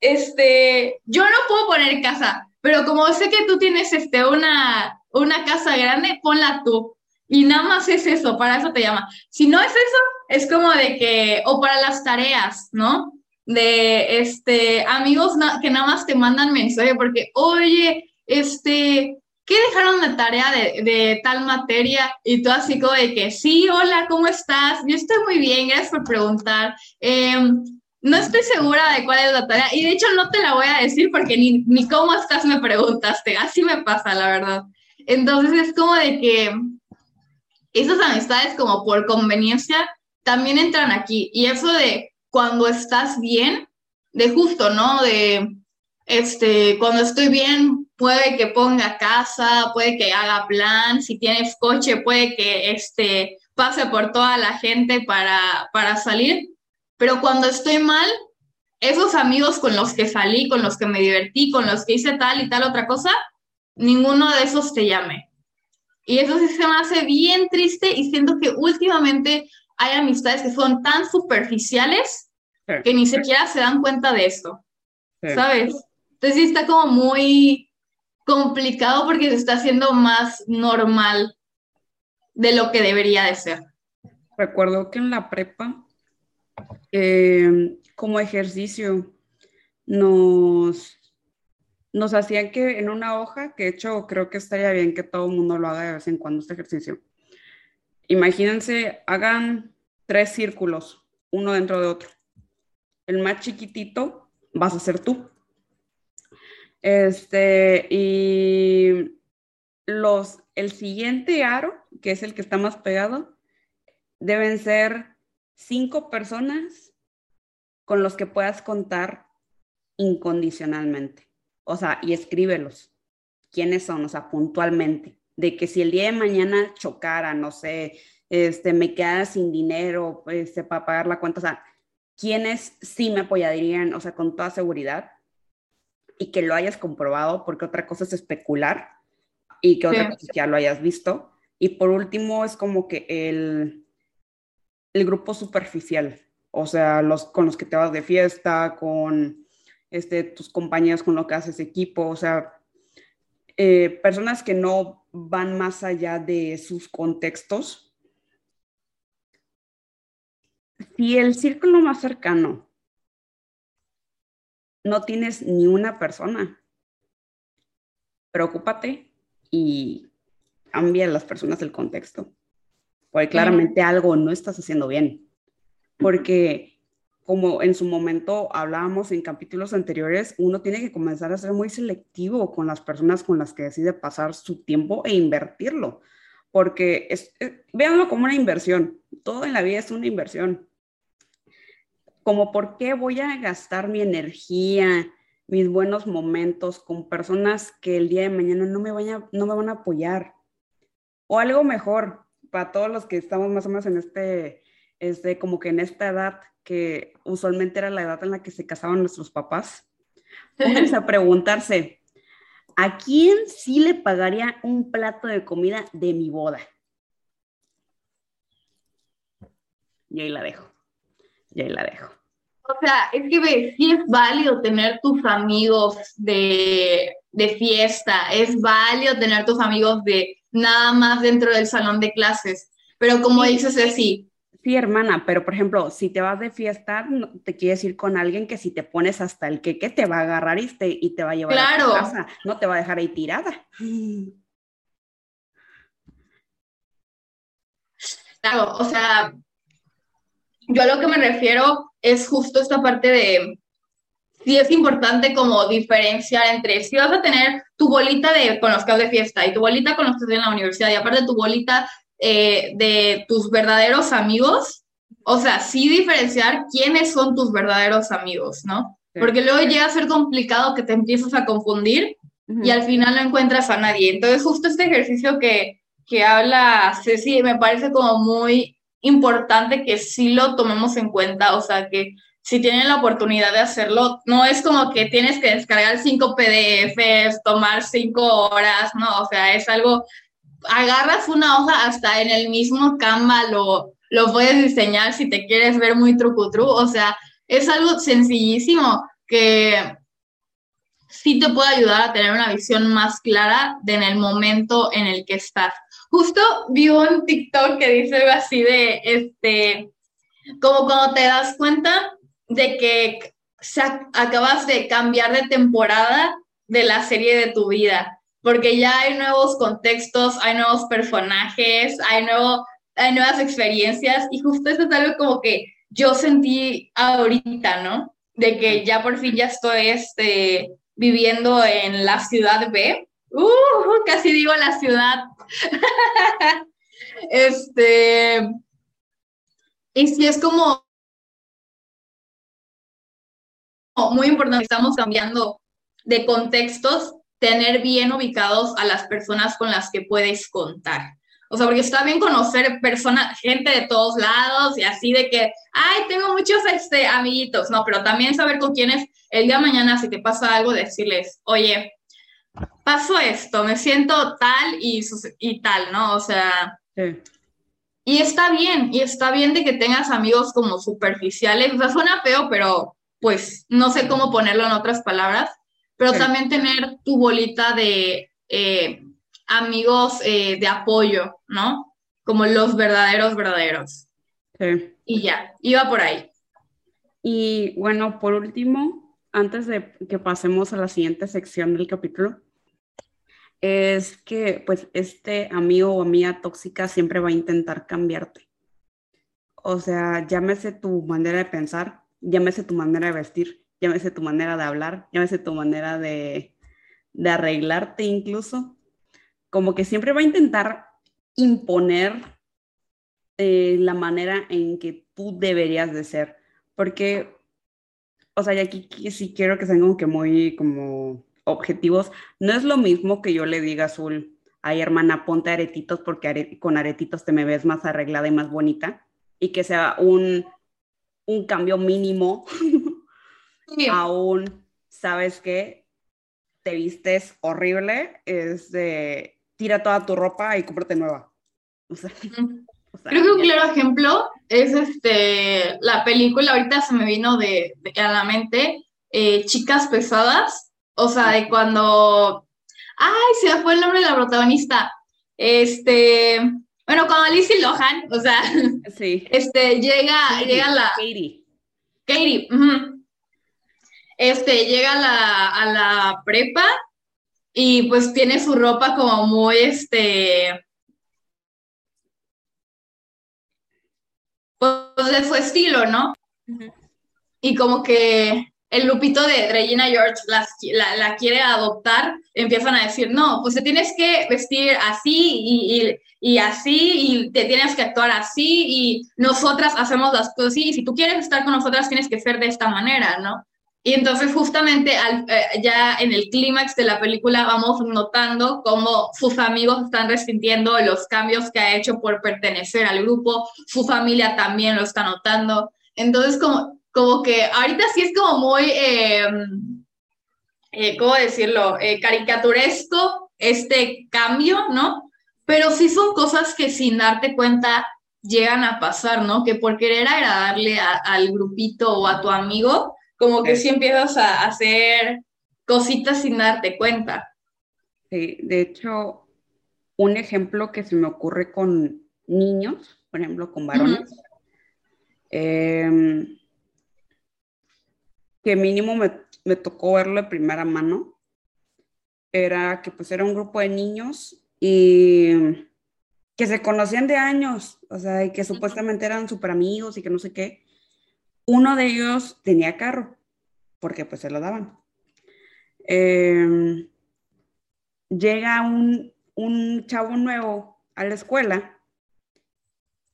A: Este, yo no puedo poner casa, pero como sé que tú tienes este, una, una casa grande, ponla tú. Y nada más es eso, para eso te llama. Si no es eso, es como de que, o para las tareas, ¿no? De este, amigos que nada más te mandan mensaje porque, oye, este, ¿qué dejaron de tarea de, de, tal materia? Y tú así como de que, sí, hola, ¿cómo estás? Yo estoy muy bien, gracias por preguntar. Em, no estoy segura de cuál es la tarea y de hecho no te la voy a decir porque ni, ni cómo estás me preguntaste, así me pasa, la verdad. Entonces es como de que esas amistades como por conveniencia también entran aquí. Y eso de cuando estás bien, de justo, ¿no? De, este, cuando estoy bien, puede que ponga casa, puede que haga plan, si tienes coche, puede que, este, pase por toda la gente para, para salir. Pero cuando estoy mal, esos amigos con los que salí, con los que me divertí, con los que hice tal y tal otra cosa, ninguno de esos te llame. Y eso sí se me hace bien triste y siento que últimamente hay amistades que son tan superficiales que ni siquiera se dan cuenta de esto, ¿sabes? Entonces sí está como muy complicado porque se está haciendo más normal de lo que debería de ser.
B: Recuerdo que en la prepa, eh, como ejercicio, nos nos hacían que en una hoja, que de hecho creo que estaría bien que todo el mundo lo haga de vez en cuando este ejercicio. Imagínense, hagan tres círculos, uno dentro de otro. El más chiquitito vas a ser tú. Este, y los, el siguiente aro, que es el que está más pegado, deben ser cinco personas con los que puedas contar incondicionalmente o sea, y escríbelos. ¿Quiénes son? O sea, puntualmente. De que si el día de mañana chocara, no sé, este, me quedara sin dinero este, para pagar la cuenta, o sea, ¿quiénes sí me apoyarían, o sea, con toda seguridad? Y que lo hayas comprobado, porque otra cosa es especular y que otra cosa ya lo hayas visto. Y por último, es como que el, el grupo superficial, o sea, los con los que te vas de fiesta, con este, tus compañeros con lo que haces equipo, o sea, eh, personas que no van más allá de sus contextos. Si el círculo más cercano no tienes ni una persona, preocúpate y cambia a las personas el contexto, porque claramente algo no estás haciendo bien, porque como en su momento hablábamos en capítulos anteriores, uno tiene que comenzar a ser muy selectivo con las personas con las que decide pasar su tiempo e invertirlo, porque es, véanlo como una inversión, todo en la vida es una inversión. Como por qué voy a gastar mi energía, mis buenos momentos con personas que el día de mañana no me, no me van a apoyar. O algo mejor, para todos los que estamos más o menos en este, este como que en esta edad, que usualmente era la edad en la que se casaban nuestros papás, pónganse a preguntarse, ¿a quién sí le pagaría un plato de comida de mi boda? Y ahí la dejo, y ahí la dejo.
A: O sea, es que ve, sí es válido tener tus amigos de, de fiesta, es válido tener tus amigos de nada más dentro del salón de clases, pero como dices así,
B: Sí, hermana, pero por ejemplo, si te vas de fiesta, te quieres ir con alguien que si te pones hasta el queque te va a agarrar y te, y te va a llevar a tu casa, no te va a dejar ahí tirada.
A: Claro, o sea, yo a lo que me refiero es justo esta parte de sí es importante como diferenciar entre si vas a tener tu bolita de con los que vas de fiesta y tu bolita con los que estás en la universidad y aparte tu bolita eh, de tus verdaderos amigos, o sea, sí diferenciar quiénes son tus verdaderos amigos, ¿no? Porque luego llega a ser complicado que te empiezas a confundir y al final no encuentras a nadie. Entonces, justo este ejercicio que, que habla Ceci me parece como muy importante que sí lo tomemos en cuenta, o sea, que si tienen la oportunidad de hacerlo, no es como que tienes que descargar cinco PDFs, tomar cinco horas, no, o sea, es algo, agarras una hoja hasta en el mismo Canva, lo, lo puedes diseñar si te quieres ver muy trucutru, o sea, es algo sencillísimo que sí te puede ayudar a tener una visión más clara de en el momento en el que estás. Justo vi un TikTok que dice algo así de, este, como cuando te das cuenta de que acabas de cambiar de temporada de la serie de tu vida, porque ya hay nuevos contextos, hay nuevos personajes, hay, nuevo, hay nuevas experiencias y justo eso es algo como que yo sentí ahorita, ¿no? De que ya por fin ya estoy este, viviendo en la ciudad B. Uh, casi digo la ciudad. este. Y si es como muy importante, estamos cambiando de contextos, tener bien ubicados a las personas con las que puedes contar. O sea, porque está bien conocer personas, gente de todos lados y así de que, ay, tengo muchos este, amiguitos, no, pero también saber con quiénes el día de mañana, si te pasa algo, decirles, oye, pasó esto, me siento tal y, y tal, ¿no? O sea, y está bien, y está bien de que tengas amigos como superficiales, o sea, suena feo, pero pues no sé cómo ponerlo en otras palabras, pero también tener tu bolita de... Eh, amigos eh, de apoyo, ¿no? Como los verdaderos, verdaderos. Sí. Y ya, iba por ahí.
B: Y bueno, por último, antes de que pasemos a la siguiente sección del capítulo, es que pues este amigo o amiga tóxica siempre va a intentar cambiarte. O sea, llámese tu manera de pensar, llámese tu manera de vestir, llámese tu manera de hablar, llámese tu manera de, de arreglarte incluso como que siempre va a intentar imponer eh, la manera en que tú deberías de ser, porque, o sea, y aquí sí quiero que sean como que muy como objetivos, no es lo mismo que yo le diga a Azul, ay hermana, ponte aretitos porque con aretitos te me ves más arreglada y más bonita, y que sea un, un cambio mínimo aún, ¿sabes qué? Te vistes horrible, es de tira toda tu ropa y cómprate nueva.
A: Creo que un claro ejemplo es este, la película, ahorita se me vino de, a la mente, eh, Chicas Pesadas, o sea, de cuando, ay, se me fue el nombre de la protagonista, este, bueno, cuando Lizzie Lohan, o sea, sí. este, llega, llega la... Katie. Katie, este, llega a la, a la prepa y pues tiene su ropa como muy, este, pues de su estilo, ¿no? Y como que el grupito de Regina George la, quiere adoptar, empiezan a decir, no, pues te tienes que vestir así y, y, así y te tienes que actuar así y nosotras hacemos las cosas así y si tú quieres estar con nosotras tienes que ser de esta manera, ¿no? Y entonces justamente eh, ya en el clímax de la película vamos notando cómo sus amigos están resintiendo los cambios que ha hecho por pertenecer al grupo, su familia también lo está notando. Entonces como, como que ahorita sí es como muy, em, eh, ¿cómo decirlo?, eh, caricaturesco este cambio, ¿no? Pero sí son cosas que sin darte cuenta llegan a pasar, ¿no? Que por querer agradarle al grupito o a tu amigo, como que sí empiezas a hacer cositas sin darte cuenta.
B: Sí, de hecho, un ejemplo que se me ocurre con niños, por ejemplo, con varones, em, que mínimo me, me, tocó verlo de primera mano, era que pues era un grupo de niños y que se conocían de años, o sea, y que supuestamente eran súper amigos y que no sé qué, uno de ellos tenía carro, porque pues se lo daban. Em, llega un, un chavo nuevo a la escuela,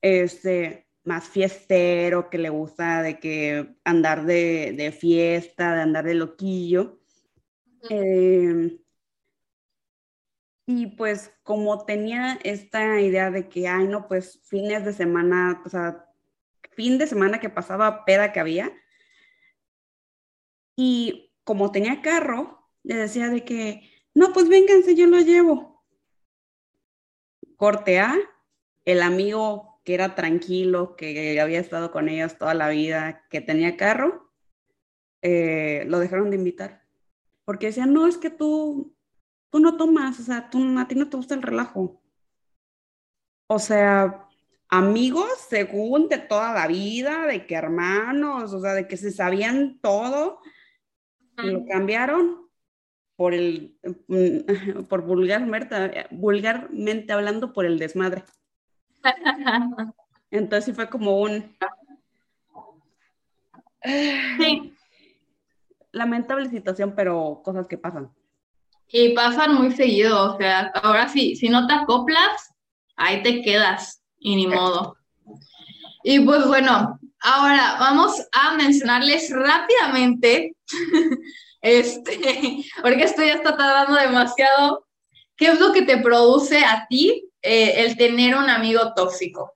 B: este, más fiestero, que le gusta de que andar de, fiesta, de andar de loquillo. Em, y pues como tenía esta idea de que, ay, no, pues fines de semana, o sea, fin de semana que pasaba peda que había. Y como tenía carro, le decía de que, no, pues vénganse, yo lo llevo. Corte A, el amigo que era tranquilo, que había estado con ellos toda la vida, que tenía carro, eh, lo dejaron de invitar. Porque decían, no, es que tú, tú no tomas, o sea, tú, a ti no te gusta el relajo. O sea, amigos según de toda la vida, de que hermanos, o sea, de que se sabían todo, lo cambiaron por el, mm, por vulgarmente, vulgarmente hablando, por el desmadre. Entonces sí fue como un... Sí. Lamentable situación, pero cosas que pasan.
A: Y pasan muy seguido, o sea, ahora sí, si no te acoplas, ahí te quedas y ni modo. Y pues bueno, ahora vamos a mencionarles rápidamente, este, porque esto ya está tardando demasiado, qué es lo que te produce a ti eh, el tener un amigo tóxico.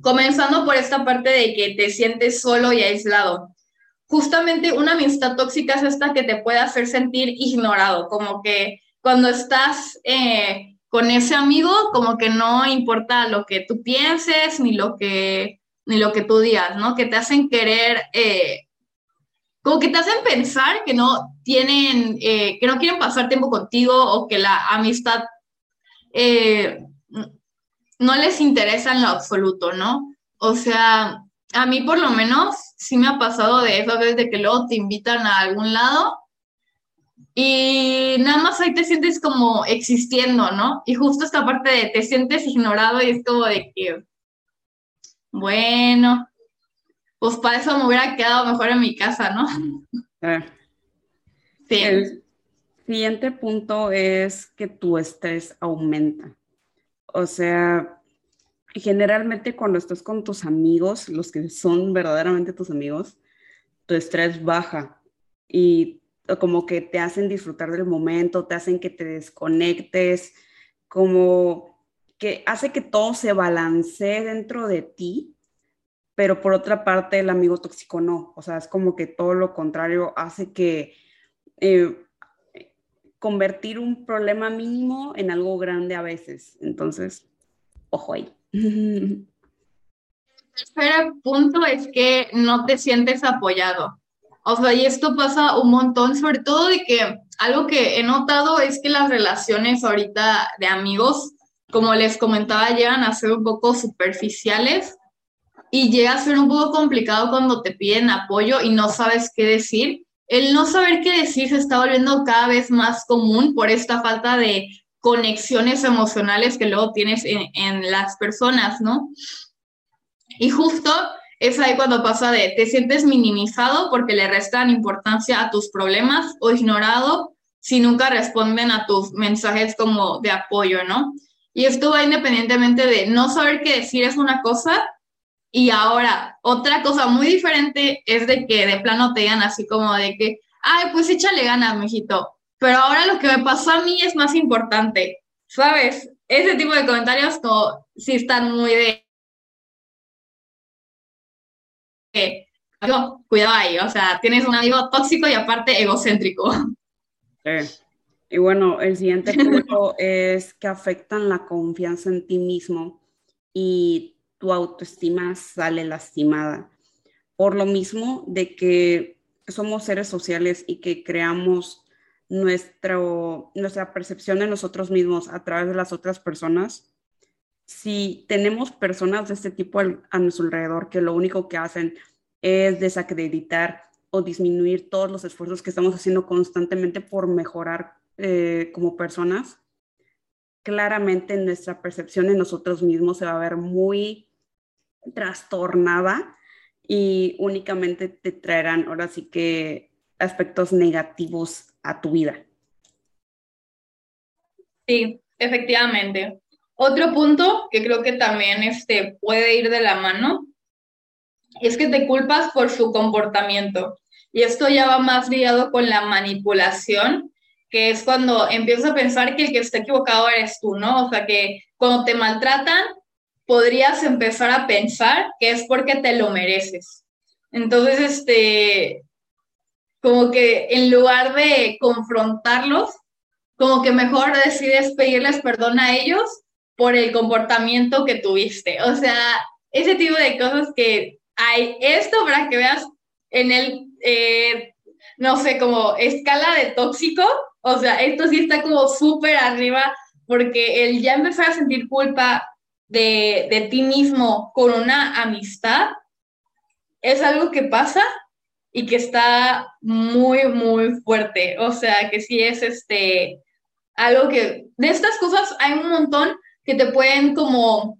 A: Comenzando por esta parte de que te sientes solo y aislado. Justamente una amistad tóxica es esta que te puede hacer sentir ignorado, como que cuando estás eh, con ese amigo, como que no importa lo que tú pienses ni lo que, ni lo que tú digas, ¿no? Que te hacen querer, eh, como que te hacen pensar que no tienen, que no quieren pasar tiempo contigo o que la amistad eh, no les interesa en lo absoluto, ¿no? O sea, a mí por lo menos sí me ha pasado de eso, desde que luego te invitan a algún lado y nada más ahí te sientes como existiendo, ¿no? Y justo esta parte de te sientes ignorado y es como de que, bueno, pues para eso me hubiera quedado mejor en mi casa, ¿no?
B: Ah. Sí siguiente punto es que tu estrés aumenta. O sea, generalmente cuando estás con tus amigos, los que son verdaderamente tus amigos, tu estrés baja y como que te hacen disfrutar del momento, te hacen que te desconectes, como que hace que todo se balancee dentro de ti, pero por otra parte el amigo tóxico no, o sea, es como que todo lo contrario, hace que eh, convertir un problema mínimo en algo grande a veces. Entonces, ojo ahí. El
A: tercer punto es que no te sientes apoyado. O sea, y esto pasa un montón, sobre todo de que algo que he notado es que las relaciones ahorita de amigos, como les comentaba, llegan a ser un poco superficiales y llega a ser un poco complicado cuando te piden apoyo y no sabes qué decir el no saber qué decir se está volviendo cada vez más común por esta falta de conexiones emocionales que luego tienes en, las personas, ¿no? Y justo es ahí cuando pasa de te sientes minimizado porque le restan importancia a tus problemas o ignorado si nunca responden a tus mensajes como de apoyo, ¿no? Y esto va independientemente de no saber qué decir es una cosa y ahora, otra cosa muy diferente es de que de plano te digan así como de que, ay, pues échale ganas, mijito. Pero ahora lo que me pasó a mí es más importante, ¿sabes? Ese tipo de comentarios como sí están muy de... cuidado ahí, o sea, tienes un amigo tóxico y aparte egocéntrico.
B: Y bueno, el siguiente punto es que afectan la confianza en ti mismo y tu autoestima sale lastimada. Por lo mismo de que somos seres sociales y que creamos nuestro, nuestra percepción de nosotros mismos a través de las otras personas, si tenemos personas de este tipo a nuestro alrededor que lo único que hacen es desacreditar o disminuir todos los esfuerzos que estamos haciendo constantemente por mejorar eh, como personas, claramente nuestra percepción de nosotros mismos se va a ver muy trastornada y únicamente te traerán ahora sí que aspectos negativos a tu vida.
A: Sí, efectivamente. Otro punto que creo que también este, puede ir de la mano es que te culpas por su comportamiento. Y esto ya va más ligado con la manipulación, que es cuando empiezas a pensar que el que está equivocado eres tú, ¿no? O sea, que cuando te maltratan, podrías empezar a pensar que es porque te lo mereces. Entonces, este, como que en lugar de confrontarlos, como que mejor decides pedirles perdón a ellos por el comportamiento que tuviste. O sea, ese tipo de cosas que hay. Esto para que veas en el, eh, no sé, como escala de tóxico, o sea, esto sí está como súper arriba porque el ya empezar a sentir culpa de, de ti mismo con una amistad es algo que pasa y que está muy, muy fuerte. O sea, que sí es este, algo que, de estas cosas hay un montón que te pueden como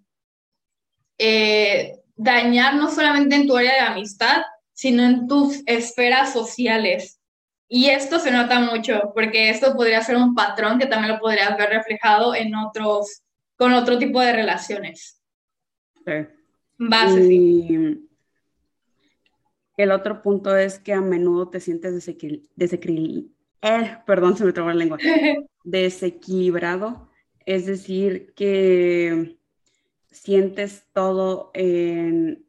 A: eh, dañar no solamente en tu área de amistad, sino en tus esferas sociales. Y esto se nota mucho, porque esto podría ser un patrón que también lo podrías ver reflejado en otros, con otro tipo de relaciones.
B: Sí. El otro punto es que a menudo te sientes desequilibrado, eh, perdón, se me trabó la lengua, desequilibrado, es decir, que sientes todo en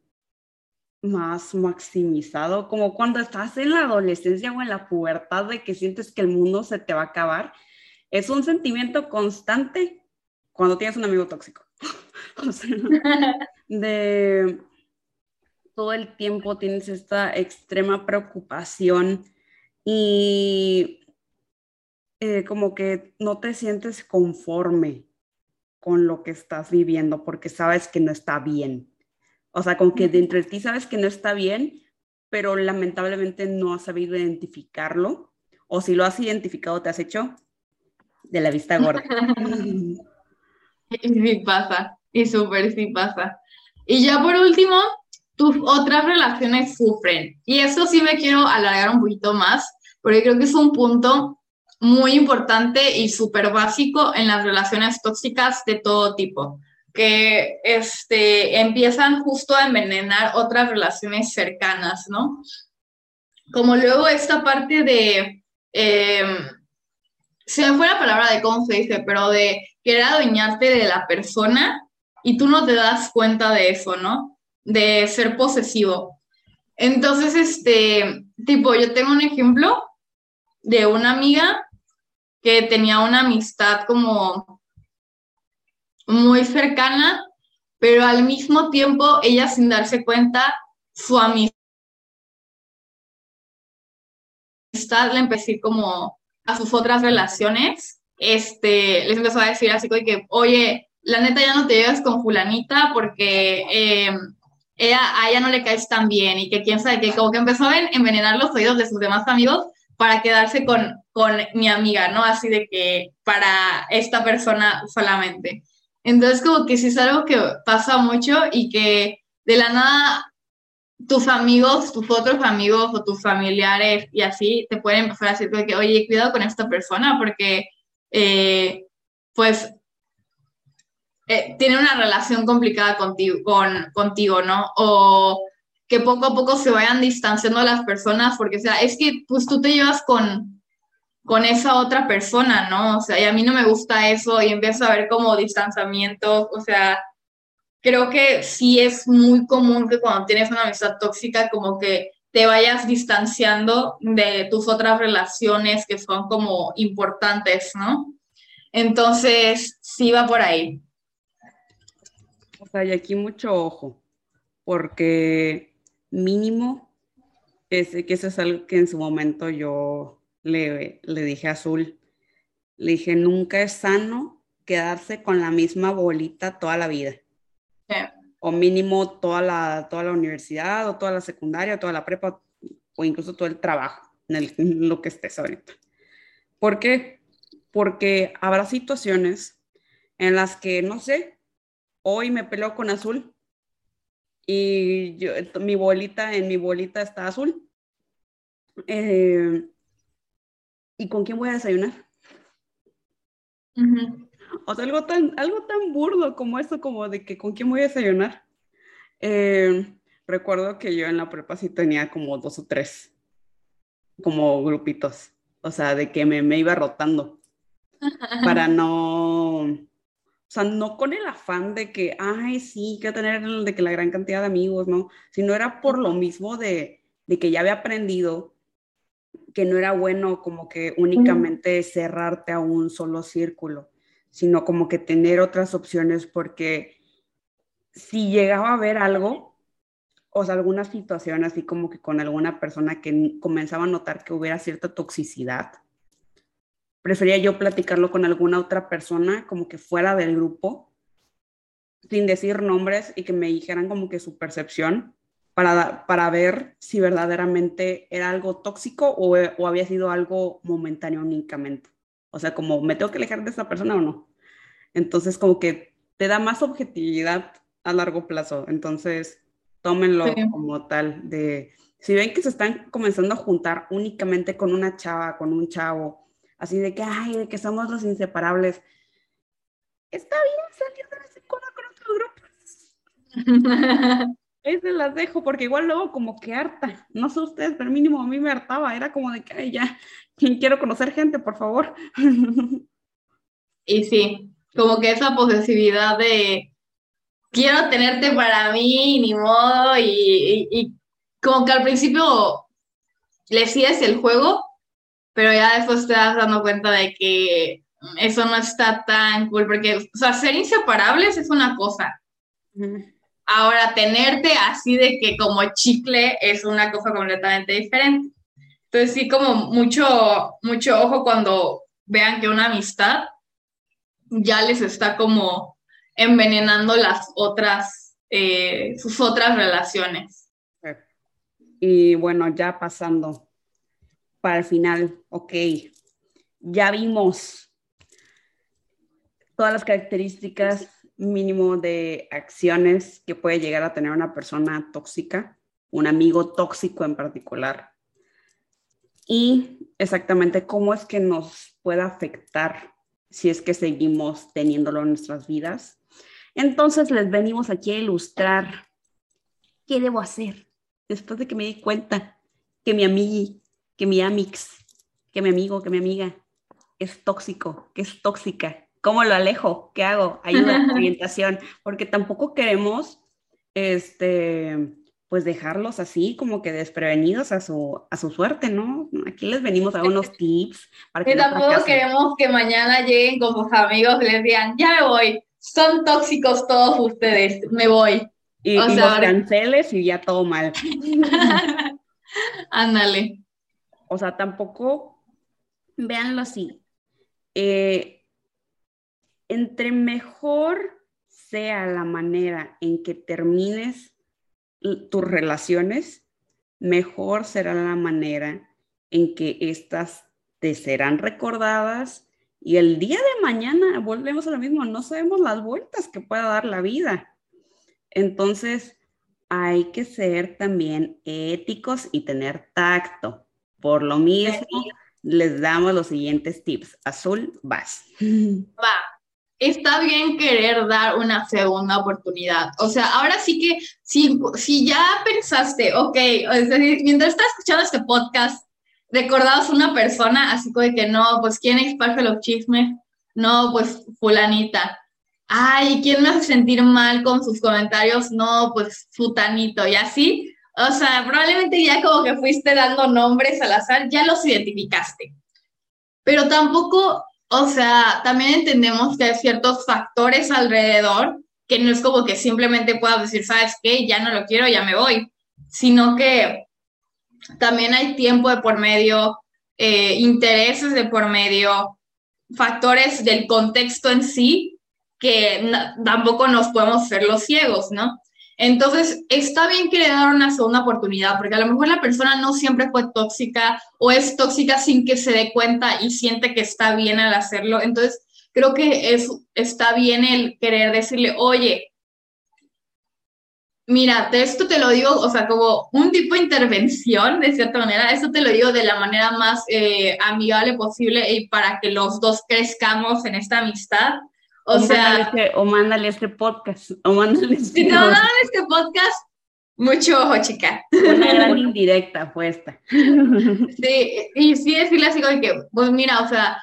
B: más maximizado, como cuando estás en la adolescencia o en la pubertad de que sientes que el mundo se te va a acabar. Es un sentimiento constante cuando tienes un amigo tóxico. de todo el tiempo tienes esta extrema preocupación y eh, como que no te sientes conforme con lo que estás viviendo porque sabes que no está bien. O sea, con que dentro de ti sabes que no está bien, pero lamentablemente no has sabido identificarlo. O si lo has identificado, te has hecho de la vista gorda.
A: Sí pasa, y súper sí pasa. Y ya por último, tus otras relaciones sufren. Y eso sí me quiero alargar un poquito más, porque creo que es un punto muy importante y súper básico en las relaciones tóxicas de todo tipo que este, empiezan justo a envenenar otras relaciones cercanas, ¿no? Como luego esta parte de, eh, se me fue la palabra de cómo se dice, pero de querer adueñarte de la persona y tú no te das cuenta de eso, ¿no? De ser posesivo. Entonces, este, tipo, yo tengo un ejemplo de una amiga que tenía una amistad como muy cercana, pero al mismo tiempo ella sin darse cuenta, su amistad le empecé como a sus otras relaciones, este, les empezó a decir así que, oye, la neta ya no te llevas con fulanita porque em, ella, a ella no le caes tan bien y que quién sabe que como que empezó a envenenar los oídos de sus demás amigos para quedarse con, con mi amiga, ¿no? Así de que para esta persona solamente. Entonces, como que sí es algo que pasa mucho y que de la nada tus amigos, tus otros amigos o tus familiares y así te pueden empezar a decir que, oye, cuidado con esta persona porque, eh, pues, eh, tiene una relación complicada contigo, con, contigo, ¿no? O que poco a poco se vayan distanciando las personas porque, sea, es que pues tú te llevas con, con esa otra persona, ¿no? O sea, y a mí no me gusta eso y empiezo a ver como distanciamiento, o sea, creo que sí es muy común que cuando tienes una amistad tóxica como que te vayas distanciando de tus otras relaciones que son como importantes, ¿no? Entonces, sí va por ahí.
B: O sea, y aquí mucho ojo, porque mínimo, es, que eso es algo que en su momento yo le, dije a Azul, le dije, nunca es sano quedarse con la misma bolita toda la vida. O mínimo toda la, toda la universidad, o toda la secundaria, o toda la prepa, o incluso todo el trabajo, en, lo que estés ahorita. ¿Por qué? Porque habrá situaciones en las que, no sé, hoy me peleo con azul y mi bolita, en mi bolita está azul Eh, ¿Y con quién voy a desayunar? O sea, algo tan, algo tan burdo como eso, como de que con quién voy a desayunar. Eh, recuerdo que yo en la prepa sí tenía como dos o tres, como grupitos, o sea, de que me, me iba rotando para no, sea, no con el afán de que, ay, sí, quiero tener de que la gran cantidad de amigos, ¿no? Sino era por lo mismo de, de que ya había aprendido que no era bueno como que únicamente cerrarte a un solo círculo, sino como que tener otras opciones porque si llegaba a ver algo, o sea, alguna situación así como que con alguna persona que comenzaba a notar que hubiera cierta toxicidad, prefería yo platicarlo con alguna otra persona como que fuera del grupo, sin decir nombres y que me dijeran como que su percepción para, para ver si verdaderamente era algo tóxico o, o había sido algo momentáneo únicamente. O sea, como me tengo que alejar de esa persona o no. Entonces, como que te da más objetividad a largo plazo. Entonces, tómenlo como tal, de si ven que se están comenzando a juntar únicamente con una chava, con un chavo, así de que, ay, de que somos los inseparables, está bien salir de vez en cuando con otros grupos. Ahí se las dejo, porque igual luego como que harta, no sé ustedes, pero mínimo a mí me hartaba, era como de que, ay, ya, quiero conocer gente, por favor.
A: Y sí, como que esa posesividad de quiero tenerte para mí, ni modo, y, como que al principio le sigues el juego, pero ya después te das dando cuenta de que eso no está tan cool, porque, o sea, ser inseparables es una cosa. Ahora, tenerte así de que como chicle es una cosa completamente diferente. Entonces, sí, como mucho, mucho ojo cuando vean que una amistad ya les está como envenenando las otras, eh, sus otras relaciones.
B: Y bueno, ya pasando para el final, ok, ya vimos todas las características mínimo de acciones que puede llegar a tener una persona tóxica, un amigo tóxico en particular, y exactamente cómo es que nos puede afectar si es que seguimos teniéndolo en nuestras vidas. Entonces les venimos aquí a ilustrar qué debo hacer después de que me di cuenta que mi amigo, que mi amix, que mi amigo, que mi amiga es tóxico, que es tóxica. ¿Cómo lo alejo? ¿Qué hago? Ayuda, orientación, porque tampoco queremos este pues dejarlos así como que desprevenidos a su, a su suerte, ¿no? Aquí les venimos a unos tips.
A: Para que tampoco queremos que mañana lleguen con sus amigos y les digan, ya me voy, son tóxicos todos ustedes, me voy.
B: Y, o los canceles y ya todo mal.
A: Ándale.
B: O sea, tampoco, véanlo así. Eh, entre mejor sea la manera en que termines tus relaciones, mejor será la manera en que éstas te serán recordadas y el día de mañana volvemos a lo mismo, no sabemos las vueltas que pueda dar la vida. Entonces, hay que ser también éticos y tener tacto. Por lo mismo, les damos los siguientes tips. Azul, vas.
A: Va está bien querer dar una segunda oportunidad. O sea, ahora sí que si, si ya pensaste, ok, mientras estás escuchando este podcast, recordabas una persona, así como de que no, pues ¿quién esparce los chismes? No, pues fulanita. Ay, ¿quién me hace sentir mal con sus comentarios? No, pues futanito. Y así, o sea, probablemente ya como que fuiste dando nombres al azar, ya los identificaste. Pero tampoco o sea, también entendemos que hay ciertos factores alrededor que no es como que simplemente puedas decir, ¿sabes qué? Ya no lo quiero, ya me voy, sino que también hay tiempo de por medio, eh, intereses de por medio, factores del contexto en sí que tampoco nos podemos ser los ciegos, ¿no? Entonces, está bien que dar una segunda oportunidad, porque a lo mejor la persona no siempre fue tóxica o es tóxica sin que se dé cuenta y siente que está bien al hacerlo. Entonces, creo que es, está bien el querer decirle, oye, Mira, esto te lo digo, o sea, como un tipo de intervención, de cierta manera, esto te lo digo de la manera más eh, amigable posible y para que los dos crezcamos en esta amistad. O, sea,
B: mándale este, o mándale este podcast, o mándale este
A: Si no mandan este podcast, mucho ojo, chica.
B: Una gran indirecta puesta.
A: Sí, y sí decirle así como que, pues mira, o sea,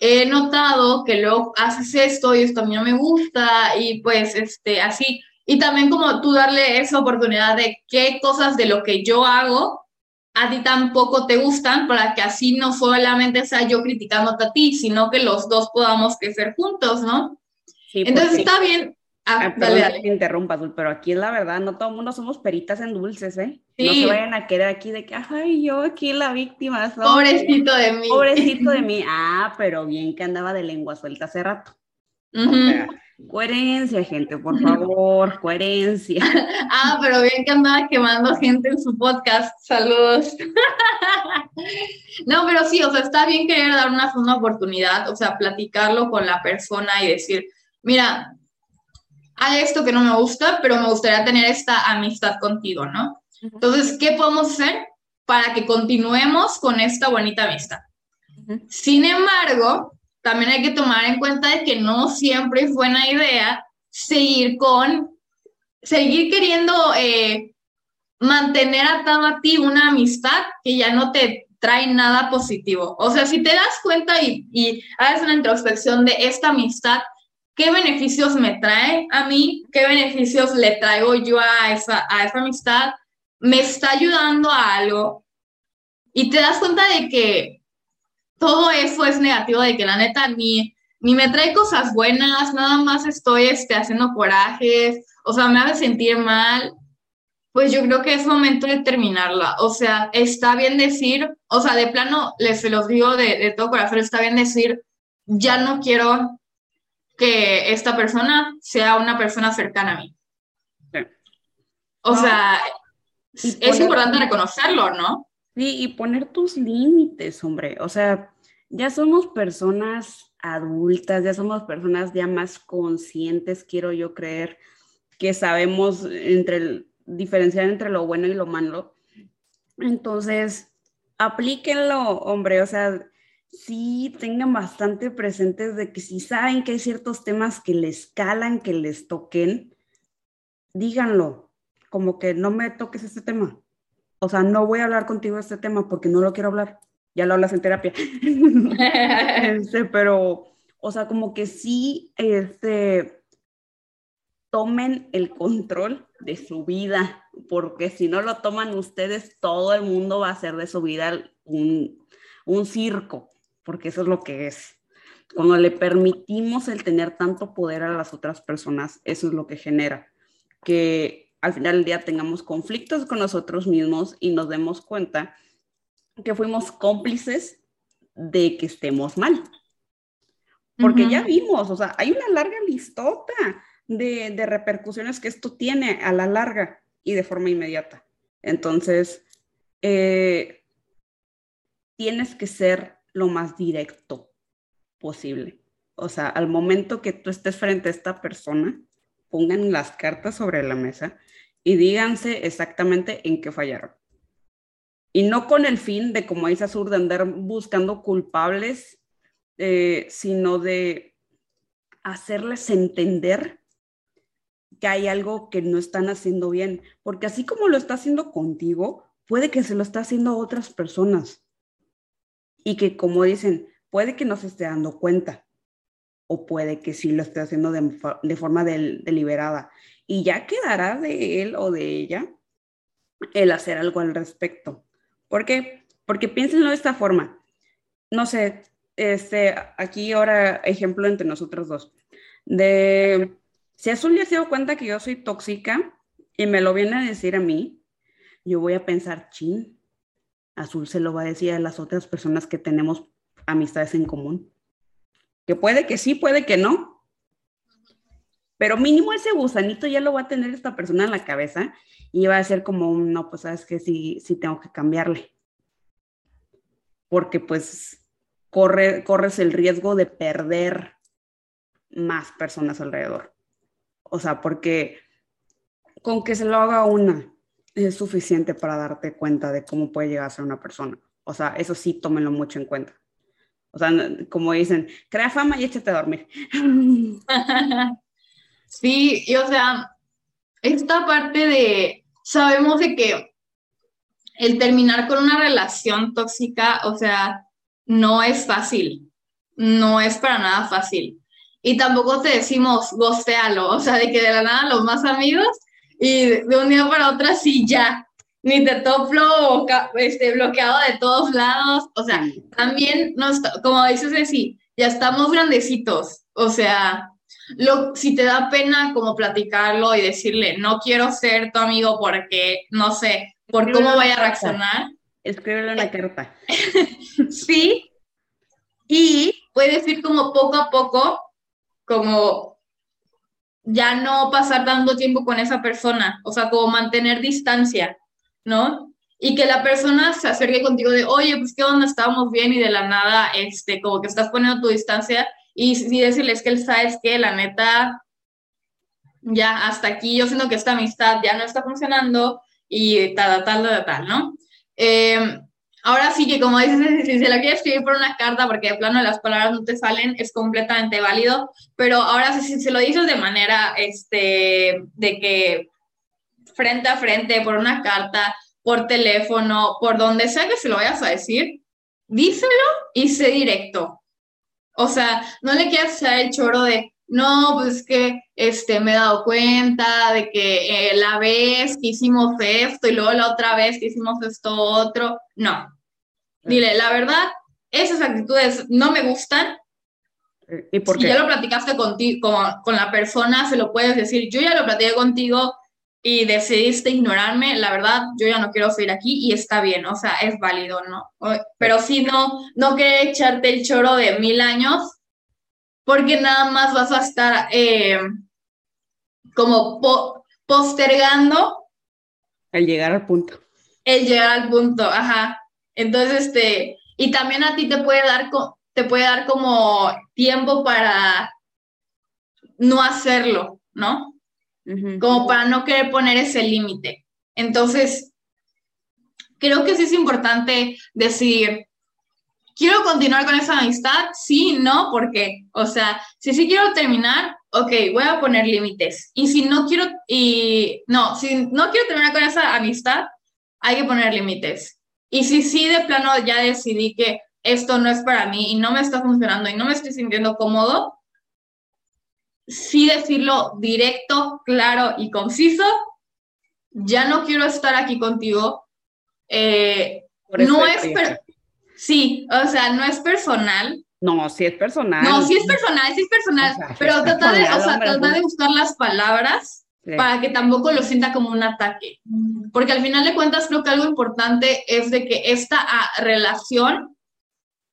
A: he notado que luego haces esto y esto a mí no me gusta y pues este, así. Y también como tú darle esa oportunidad de qué cosas de lo que yo hago a ti tampoco te gustan para que así no solamente sea yo criticándote a ti, sino que los dos podamos crecer juntos, ¿no? Sí, Entonces está bien.
B: Ah, ah dale, dale. Que interrumpa, pero aquí es la verdad, no todo el mundo somos peritas en dulces, ¿eh? Sí. No se vayan a querer aquí de que, ay, yo aquí la víctima.
A: Pobrecito de mí.
B: Pobrecito de mí. Ah, pero bien que andaba de lengua suelta hace rato. coherencia, gente, por favor, coherencia.
A: ah, pero bien que andaba quemando gente en su podcast. Saludos. no, pero sí, o sea, está bien querer dar una, una oportunidad, o sea, platicarlo con la persona y decir, mira, hay esto que no me gusta, pero me gustaría tener esta amistad contigo, ¿no? Entonces, ¿qué podemos hacer para que continuemos con esta bonita amistad? Sin embargo, también hay que tomar en cuenta de que no siempre es buena idea seguir con, seguir queriendo eh, mantener atado a ti una amistad que ya no te trae nada positivo. O sea, si te das cuenta y, y haces una introspección de esta amistad, ¿qué beneficios me trae a mí? ¿Qué beneficios le traigo yo a esa, a esa amistad? ¿Me está ayudando a algo? Y te das cuenta de que todo eso es negativo, de que la neta ni, ni me trae cosas buenas, nada más estoy este, haciendo corajes, o sea, me hace sentir mal, pues yo creo que es momento de terminarla. O sea, está bien decir, o sea, de plano, les se los digo de, de todo corazón, está bien decir, ya no quiero que esta persona sea una persona cercana a mí. O sea, es importante reconocerlo, ¿no?
B: Sí, y poner tus límites, hombre. O sea, ya somos personas adultas, ya somos personas ya más conscientes, quiero yo creer, que sabemos entre diferenciar entre lo bueno y lo malo. Entonces, aplíquenlo, hombre. O sea, sí tengan bastante presentes de que si saben que hay ciertos temas que les calan, que les toquen, díganlo, como que no me toques este tema. O sea, no voy a hablar contigo de este tema porque no lo quiero hablar. Ya lo hablas en terapia. este, pero, o sea, como que sí, este, tomen el control de su vida, porque si no lo toman ustedes, todo el mundo va a hacer de su vida un, un circo porque eso es lo que es. Cuando le permitimos el tener tanto poder a las otras personas, eso es lo que genera que al final del día tengamos conflictos con nosotros mismos y nos demos cuenta que fuimos cómplices de que estemos mal. Porque ya vimos, o sea, hay una larga listota de, de, repercusiones que esto tiene a la larga y de forma inmediata. Entonces, eh, tienes que ser lo más directo posible. O sea, al momento que tú estés frente a esta persona, pongan las cartas sobre la mesa y díganse exactamente en qué fallaron. Y no con el fin de, como dice Azur, de andar buscando culpables, eh, sino de hacerles entender que hay algo que no están haciendo bien. Porque así como lo está haciendo contigo, puede que se lo está haciendo a otras personas y que como dicen, puede que no se esté dando cuenta o puede que sí lo esté haciendo de, forma deliberada y ya quedará de él o de ella el hacer algo al respecto. ¿Por qué? Porque piénsenlo de esta forma. No sé, este, aquí ahora ejemplo entre nosotros dos. De, si Azul ya se dio cuenta que yo soy tóxica y me lo viene a decir a mí, yo voy a pensar, chin, Azul se lo va a decir a las otras personas que tenemos amistades en común. Que puede que sí, puede que no. Pero mínimo ese gusanito ya lo va a tener esta persona en la cabeza y va a ser como un, no, pues sabes que sí, sí tengo que cambiarle. Porque pues corre, corres el riesgo de perder más personas alrededor. O sea, porque con que se lo haga una es suficiente para darte cuenta de cómo puede llegar a ser una persona. O sea, eso sí, tómenlo mucho en cuenta. O sea, como dicen, crea fama y échate a dormir.
A: Sí, y o sea, esta parte de, sabemos de que el terminar con una relación tóxica, o sea, no es fácil, no es para nada fácil. Y tampoco te decimos, gostealo, o sea, de que de la nada los más amigos y de un día para otro sí ya, ni te toplo este, bloqueado de todos lados, o sea, también, nos, como dices, sí, ya estamos grandecitos, o sea, lo, si te da pena como platicarlo y decirle, no quiero ser tu amigo porque, no sé, por cómo vaya a reaccionar.
B: Escríbele una carta.
A: sí. Y puedes ir como poco a poco, como ya no pasar tanto tiempo con esa persona, o sea, como mantener distancia, ¿no? Y que la persona se acerque contigo de, oye, pues qué onda, estábamos bien y de la nada, este, como que estás poniendo tu distancia y sí decirles que él sabes que la neta, ya hasta aquí yo siento que esta amistad ya no está funcionando y tal, tal, tal, tal, ¿no? Em, ahora sí que como dices, si se la quieres escribir por una carta porque de plano las palabras no te salen, es completamente válido, pero ahora si se lo dices de manera, este, de que frente a frente, por una carta, por teléfono, por donde sea que se lo vayas a decir, díselo y sé directo. O sea, no le quieras echar el choro de, no, pues es que este, me he dado cuenta de que eh, la vez que hicimos esto y luego la otra vez que hicimos esto otro. No. Dile, la verdad, esas actitudes no me gustan.
B: ¿Y por qué?
A: Si ya lo platicaste contigo, con, con la persona, se lo puedes decir. Yo ya lo platiqué contigo y decidiste ignorarme, la verdad, yo ya no quiero seguir aquí y está bien, o sea, es válido, ¿no? Pero si no, no que echarte el choro de mil años, porque nada más vas a estar eh, como postergando.
B: El llegar al punto.
A: El llegar al punto, ajá. Entonces, este, y también a ti te puede dar, te puede dar como tiempo para no hacerlo, ¿no? como para no querer poner ese límite. Entonces, creo que sí es importante decidir, ¿quiero continuar con esa amistad? Sí, no, porque, o sea, si sí quiero terminar, ok, voy a poner límites. Y si no quiero, y no, si no quiero terminar con esa amistad, hay que poner límites. Y si sí de plano ya decidí que esto no es para mí y no me está funcionando y no me estoy sintiendo cómodo, sí decirlo directo, claro y conciso, ya no quiero estar aquí contigo. Eh, no es, sí, o sea, no es personal.
B: No, sí es personal.
A: No, sí es personal, sí es personal, pero trata de, o sea, trata de buscar las palabras para que tampoco lo sienta como un ataque. Porque al final de cuentas creo que algo importante es de que esta ah, relación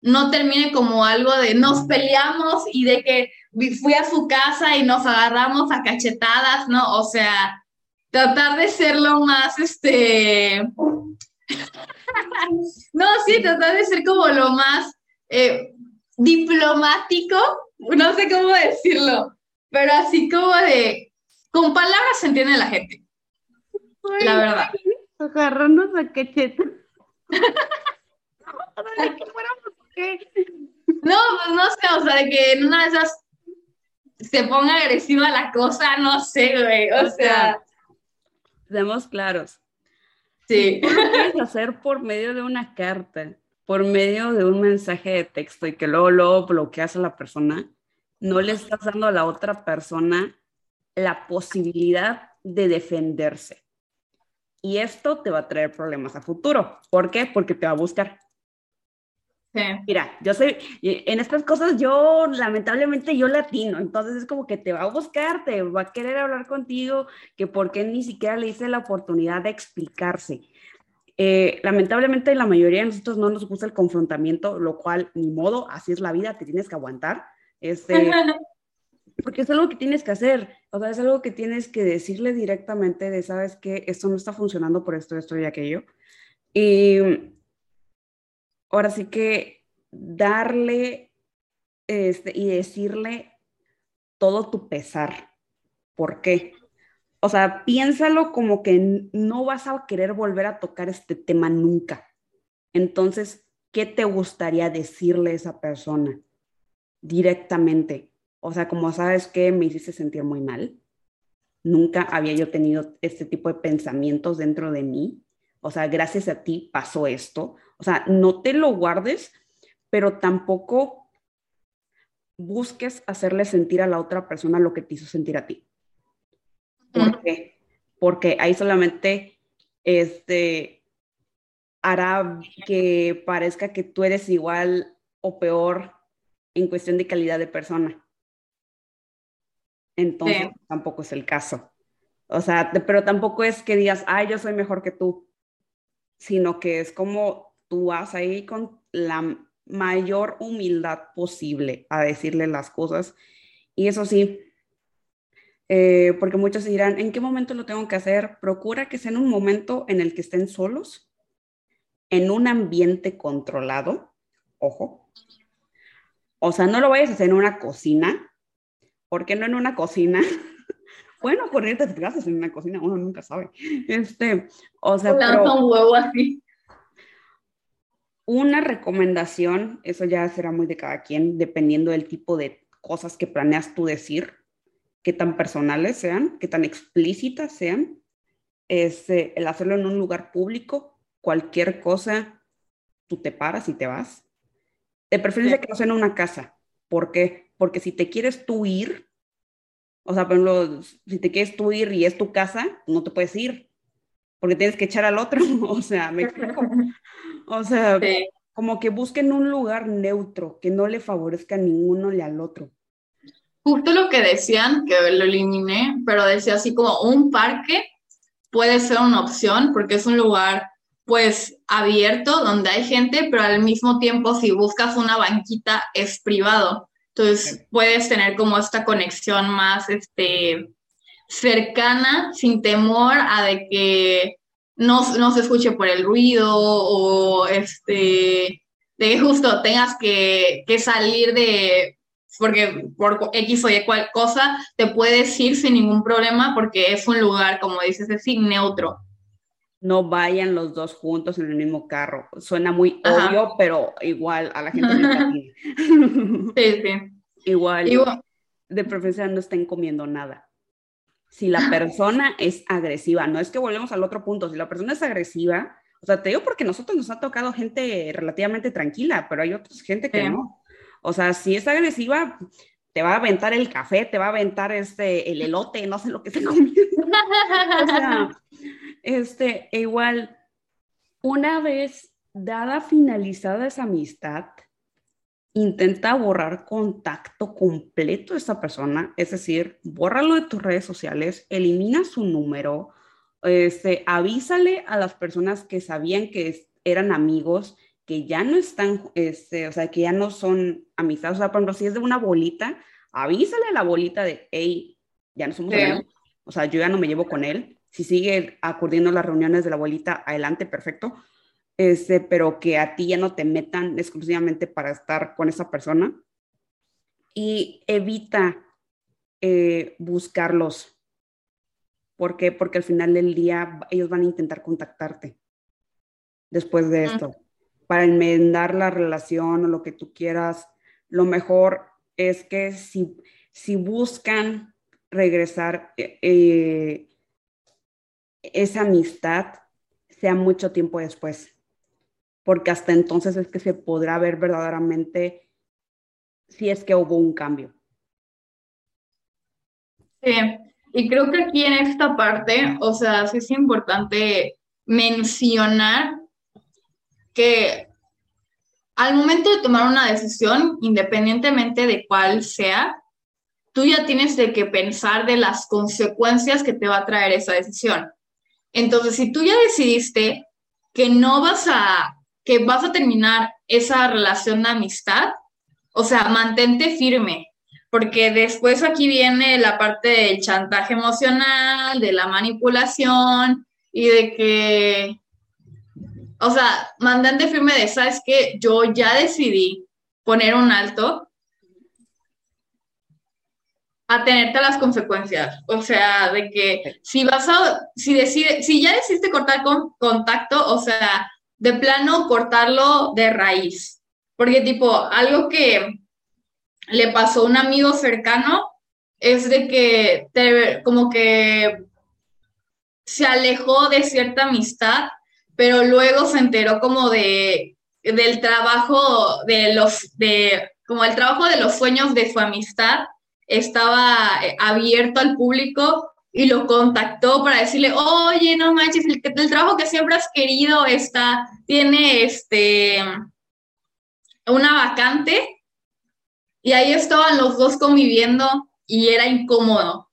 A: no termine como algo de nos peleamos y de que fui a su casa y nos agarramos a cachetadas, ¿no? O sea, tratar de ser lo más, este... no, sí, tratar de ser como lo más eh, diplomático, no sé cómo decirlo, pero así como de, con palabras se entiende la gente. la verdad.
B: Agarrarnos a cachetas.
A: No, pues no sé, o sea, de que en una de esas se ponga agresiva la cosa, no sé, güey, o, sea,
B: Seamos claros.
A: Sí.
B: lo puedes hacer por medio de una carta, por medio de un mensaje de texto y que luego, luego bloqueas a la persona, no le estás dando a la otra persona la posibilidad de defenderse. Y esto te va a traer problemas a futuro. ¿Por qué? Porque te va a buscar. Mira, yo soy, en estas cosas yo lamentablemente yo latino, entonces es como que te va a buscar, te va a querer hablar contigo, que por qué ni siquiera le hice la oportunidad de explicarse. Eh, lamentablemente la mayoría de nosotros no nos gusta el confrontamiento, lo cual ni modo, así es la vida, te tienes que aguantar, este, porque es algo que tienes que hacer, o sea, es algo que tienes que decirle directamente de, sabes que esto no está funcionando por esto, esto y aquello. Y ahora sí que darle este, y decirle todo tu pesar. ¿Por qué? o sea, piénsalo como que no vas a querer volver a tocar este tema nunca. Entonces, ¿qué te gustaría decirle a esa persona directamente? O sea, como sabes que me hiciste sentir muy mal. Nunca había yo tenido este tipo de pensamientos dentro de mí. O sea, gracias a ti pasó esto. O sea, no te lo guardes, pero tampoco busques hacerle sentir a la otra persona lo que te hizo sentir a ti. ¿Por qué? Porque ahí solamente este, hará que parezca que tú eres igual o peor en cuestión de calidad de persona. Entonces tampoco es el caso. O sea, pero tampoco es que digas, ay, yo soy mejor que tú, sino que es como tú vas ahí con la mayor humildad posible a decirle las cosas. Y eso sí, eh, porque muchos dirán, ¿en qué momento lo tengo que hacer? Procura que sea en un momento en el que estén solos, en un ambiente controlado, ojo. O sea, no lo vayas a hacer en una cocina, ¿por qué no en una cocina? bueno, corriente de gases en una cocina, uno nunca sabe. Este, o sea,
A: pero, un huevo así.
B: Una recomendación, eso ya será muy de cada quien, dependiendo del tipo de cosas que planeas tú decir qué tan personales sean, qué tan explícitas sean, este, el hacerlo en un lugar público, cualquier cosa, tú te paras y te vas. De preferencia que no sea en una casa. ¿Por qué? Porque si te quieres tú ir, o sea, por ejemplo, si te quieres tú ir y es tu casa, no te puedes ir, porque tienes que echar al otro, o sea, me explico. O sea, como que busquen un lugar neutro, que no le favorezca a ninguno ni al otro
A: justo lo que decían, que lo eliminé, pero decía así como un parque puede ser una opción porque es un lugar pues abierto donde hay gente, pero al mismo tiempo si buscas una banquita es privado. Entonces puedes tener como esta conexión más este, cercana, sin temor a de que no, no se escuche por el ruido o este, de que justo tengas que, que salir de porque por X o Y cual cosa te puedes ir sin ningún problema porque es un lugar, como dices, es neutro.
B: No vayan los dos juntos en el mismo carro. Suena muy obvio, pero igual a la gente le
A: Sí, sí.
B: Igual, de preferencia no estén comiendo nada. Si la persona es agresiva, no es que volvemos al otro punto, si la persona es agresiva, o sea, te digo porque nosotros nos ha tocado gente relativamente tranquila, pero hay otra gente que no. O sea, si es agresiva, te va a aventar el café, te va a aventar este, el elote, no sé lo que se comiendo. o sea, este, e igual, una vez dada finalizada esa amistad, intenta borrar contacto completo de esa persona, es decir, bórralo de tus redes sociales, elimina su número, este, avísale a las personas que sabían que eran amigos que ya no están, este, o sea, que ya no son amistades. O sea, por ejemplo, si es de una bolita, avísale a la bolita de, hey, ya no somos amigos. O sea, yo ya no me llevo con él. Si sigue acudiendo a las reuniones de la bolita, adelante, perfecto. Este, pero que a ti ya no te metan exclusivamente para estar con esa persona. Y evita eh, buscarlos. ¿Por qué? Porque al final del día ellos van a intentar contactarte después de esto para enmendar la relación o lo que tú quieras, lo mejor es que si, si buscan regresar eh, eh, esa amistad, sea mucho tiempo después, porque hasta entonces es que se podrá ver verdaderamente si es que hubo un cambio.
A: Sí, y creo que aquí en esta parte, o sea, sí es importante mencionar que al momento de tomar una decisión, independientemente de cuál sea, tú ya tienes de que pensar de las consecuencias que te va a traer esa decisión. Entonces, si tú ya decidiste que no vas a, que vas a terminar esa relación de amistad, o sea, mantente firme, porque después aquí viene la parte del chantaje emocional, de la manipulación y de que o sea, mandante firme de, ¿sabes que Yo ya decidí poner un alto. a tenerte las consecuencias. O sea, de que si vas a, si decide, si ya decidiste cortar con contacto, o sea, de plano cortarlo de raíz. Porque tipo, algo que le pasó a un amigo cercano es de que te, como que se alejó de cierta amistad, pero luego se enteró como de del trabajo de los de como el trabajo de los sueños de su amistad estaba eh, abierto al público y lo contactó para decirle, oye, no manches, el, el trabajo que siempre has querido está, tiene este, una vacante. Y ahí estaban los dos conviviendo y era incómodo,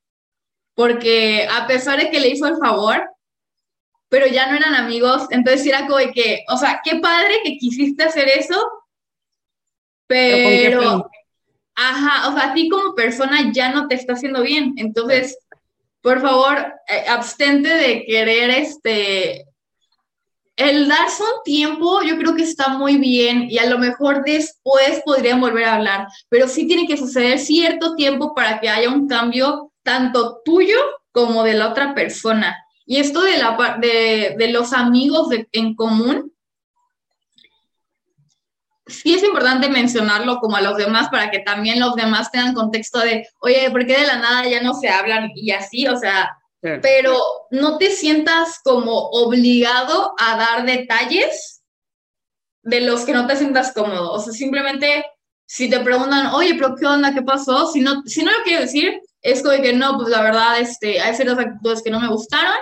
A: porque a pesar de que le hizo el favor, pero ya no eran amigos, entonces era como de que, o sea, qué padre que quisiste hacer eso, pero, ajá, o sea, a ti como persona ya no te está haciendo bien, entonces, por favor, eh, abstente de querer, este, el darse un tiempo, yo creo que está muy bien y a lo mejor después podrían volver a hablar, pero sí tiene que suceder cierto tiempo para que haya un cambio tanto tuyo como de la otra persona. Y esto de, la, de, de los amigos en común, sí es importante mencionarlo como a los demás para que también los demás tengan contexto de, oye, ¿por qué de la nada ya no se hablan? Y así, o sea, pero no te sientas como obligado a dar detalles de los que no te sientas cómodo. O sea, simplemente si te preguntan, oye, pero ¿qué onda? ¿Qué pasó? Si no, si no lo quiero decir, es como que no, pues la verdad, este, hay ciertas actitudes que no me gustaron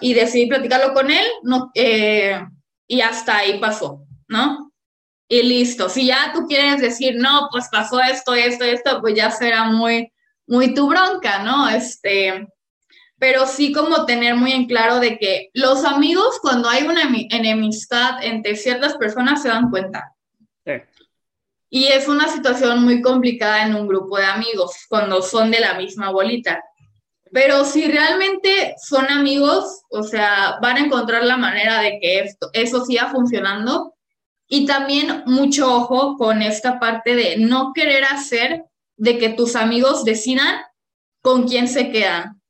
A: y decidí platicarlo con él, no, eh, y hasta ahí pasó, ¿no? Y listo. Si ya tú quieres decir, no, pues pasó esto, esto, esto, pues ya será muy, muy tu bronca, ¿no? Este, pero sí como tener muy en claro de que los amigos, cuando hay una enemistad entre ciertas personas, se dan cuenta. Sí. Y es una situación muy complicada en un grupo de amigos, cuando son de la misma bolita. Pero si realmente son amigos, o sea, van a encontrar la manera de que eso siga funcionando. Y también mucho ojo con esta parte de no querer hacer de que tus amigos decidan con quién se quedan.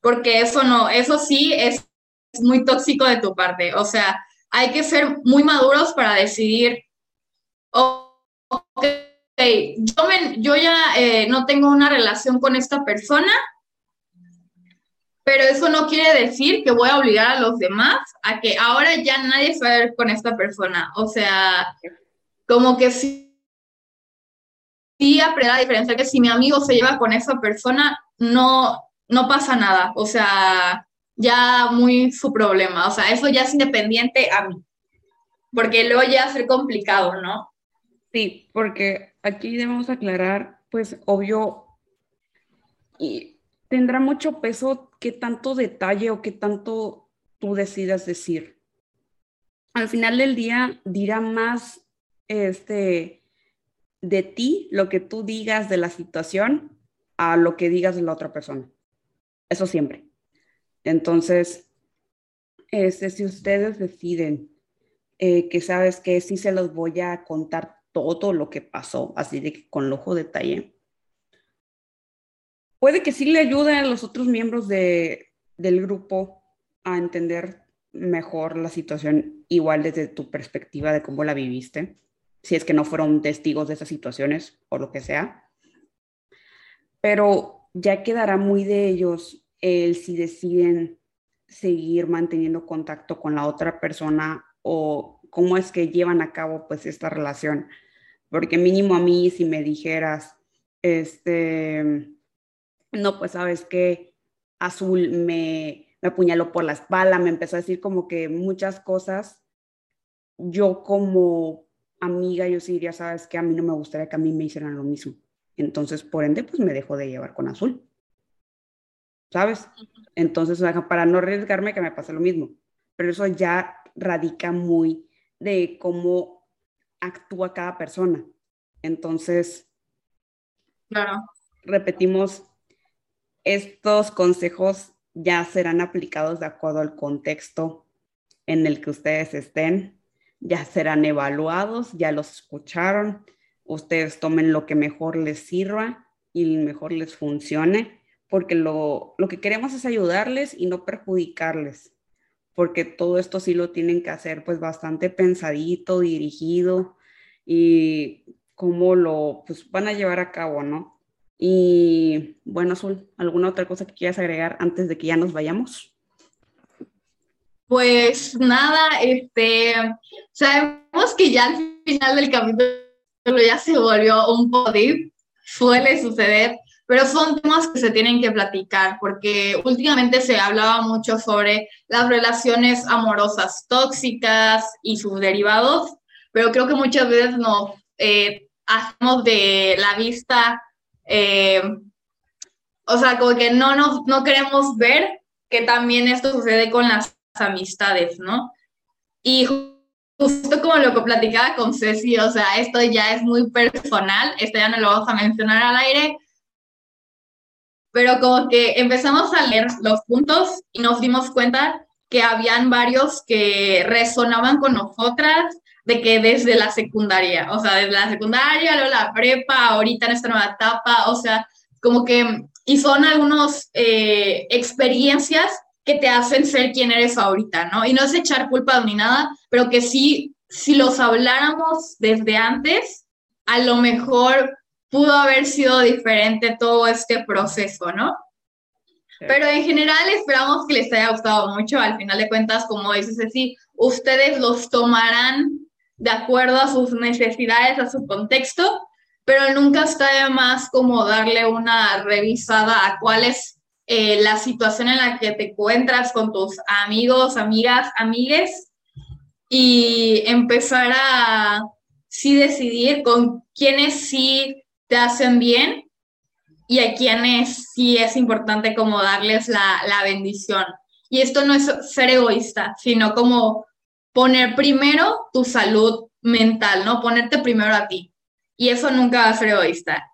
A: Porque eso no, eso sí es muy tóxico de tu parte. O sea, hay que ser muy maduros para decidir, ok, yo, yo ya eh, no tengo una relación con esta persona, pero eso no quiere decir que voy a obligar a los demás a que ahora ya nadie se va a ver con esta persona. O sea, como que sí, sí aprender a diferenciar que si mi amigo se lleva con esa persona, no, no pasa nada. O sea, ya muy su problema. O sea, eso ya es independiente a mí. Porque luego ya va a ser complicado, ¿no?
B: Sí, porque aquí debemos aclarar, pues, obvio, y tendrá mucho peso qué tanto detalle o qué tanto tú decidas decir. Al final del día dirá más este, de ti lo que tú digas de la situación a lo que digas de la otra persona. Eso siempre. Entonces, este, si ustedes deciden eh, que sabes que sí se los voy a contar todo lo que pasó, así de que con lujo detalle, puede que sí le ayude a los otros miembros de, del grupo a entender mejor la situación, igual desde tu perspectiva de cómo la viviste, si es que no fueron testigos de esas situaciones o lo que sea. Pero ya quedará muy de ellos el si deciden seguir manteniendo contacto con la otra persona o cómo es que llevan a cabo pues esta relación. Porque mínimo a mí si me dijeras, este, no, pues sabes que Azul me, me apuñaló por la espalda, me empezó a decir como que muchas cosas. Yo como amiga, yo sí diría, sabes que a mí no me gustaría que a mí me hicieran lo mismo. Entonces, por ende, pues me dejo de llevar con Azul. ¿Sabes? Entonces, para no arriesgarme que me pase lo mismo. Pero eso ya radica muy de cómo actúa cada persona. Entonces,
A: claro.
B: repetimos, estos consejos ya serán aplicados de acuerdo al contexto en el que ustedes estén, ya serán evaluados, ya los escucharon, ustedes tomen lo que mejor les sirva y mejor les funcione, porque lo, lo que queremos es ayudarles y no perjudicarles, porque todo esto sí lo tienen que hacer pues bastante pensadito, dirigido y cómo lo pues, van a llevar a cabo, ¿no? Y bueno, Azul, ¿alguna otra cosa que quieras agregar antes de que ya nos vayamos?
A: Pues nada, este, sabemos que ya al final del capítulo ya se volvió un poco suele suceder, pero son temas que se tienen que platicar porque últimamente se hablaba mucho sobre las relaciones amorosas tóxicas y sus derivados, pero creo que muchas veces nos eh, hacemos de la vista eh, o sea, como que no, nos, no queremos ver que también esto sucede con las amistades, ¿no? Y justo como lo que platicaba con Ceci, o sea, esto ya es muy personal, esto ya no lo vamos a mencionar al aire, pero como que empezamos a leer los puntos y nos dimos cuenta que habían varios que resonaban con nosotras, de que desde la secundaria, o sea, desde la secundaria, luego la prepa, ahorita en esta nueva etapa, o sea, como que, y son algunas eh, experiencias que te hacen ser quien eres ahorita, ¿no? Y no es echar culpa ni nada, pero que sí, si los habláramos desde antes, a lo mejor pudo haber sido diferente todo este proceso, ¿no? Pero en general esperamos que les haya gustado mucho. Al final de cuentas, como dices, sí, ustedes los tomarán de acuerdo a sus necesidades, a su contexto, pero nunca está de más como darle una revisada a cuál es eh, la situación en la que te encuentras con tus amigos, amigas, amigues y empezar a sí decidir con quiénes sí te hacen bien y a quienes sí es importante como darles la, la bendición. Y esto no es ser egoísta, sino como poner primero tu salud mental, ¿no? Ponerte primero a ti. Y eso nunca va a ser egoísta.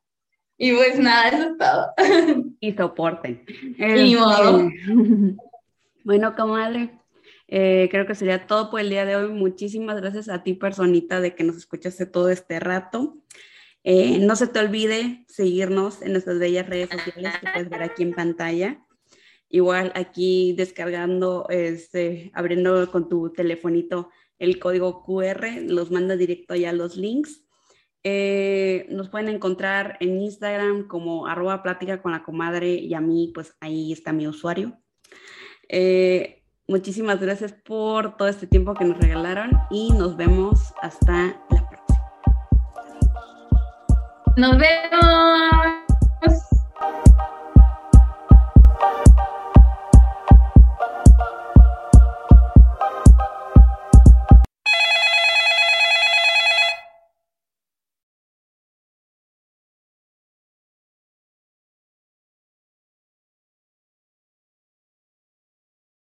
A: Y pues nada, eso es todo.
B: Y soporten.
A: Ni modo.
B: Bueno, comadre, eh, creo que sería todo por el día de hoy. Muchísimas gracias a ti, personita, de que nos escuchaste todo este rato. Eh, no se te olvide seguirnos en nuestras bellas redes sociales que puedes ver aquí en pantalla. Igual aquí descargando, este, abriendo con tu telefonito el código QR, los manda directo allá los links. Eh, nos pueden encontrar en Instagram como arroba plática con la comadre y a mí, pues ahí está mi usuario. Eh, muchísimas gracias por todo este tiempo que nos regalaron y nos vemos hasta la próxima.
A: Nos vemos.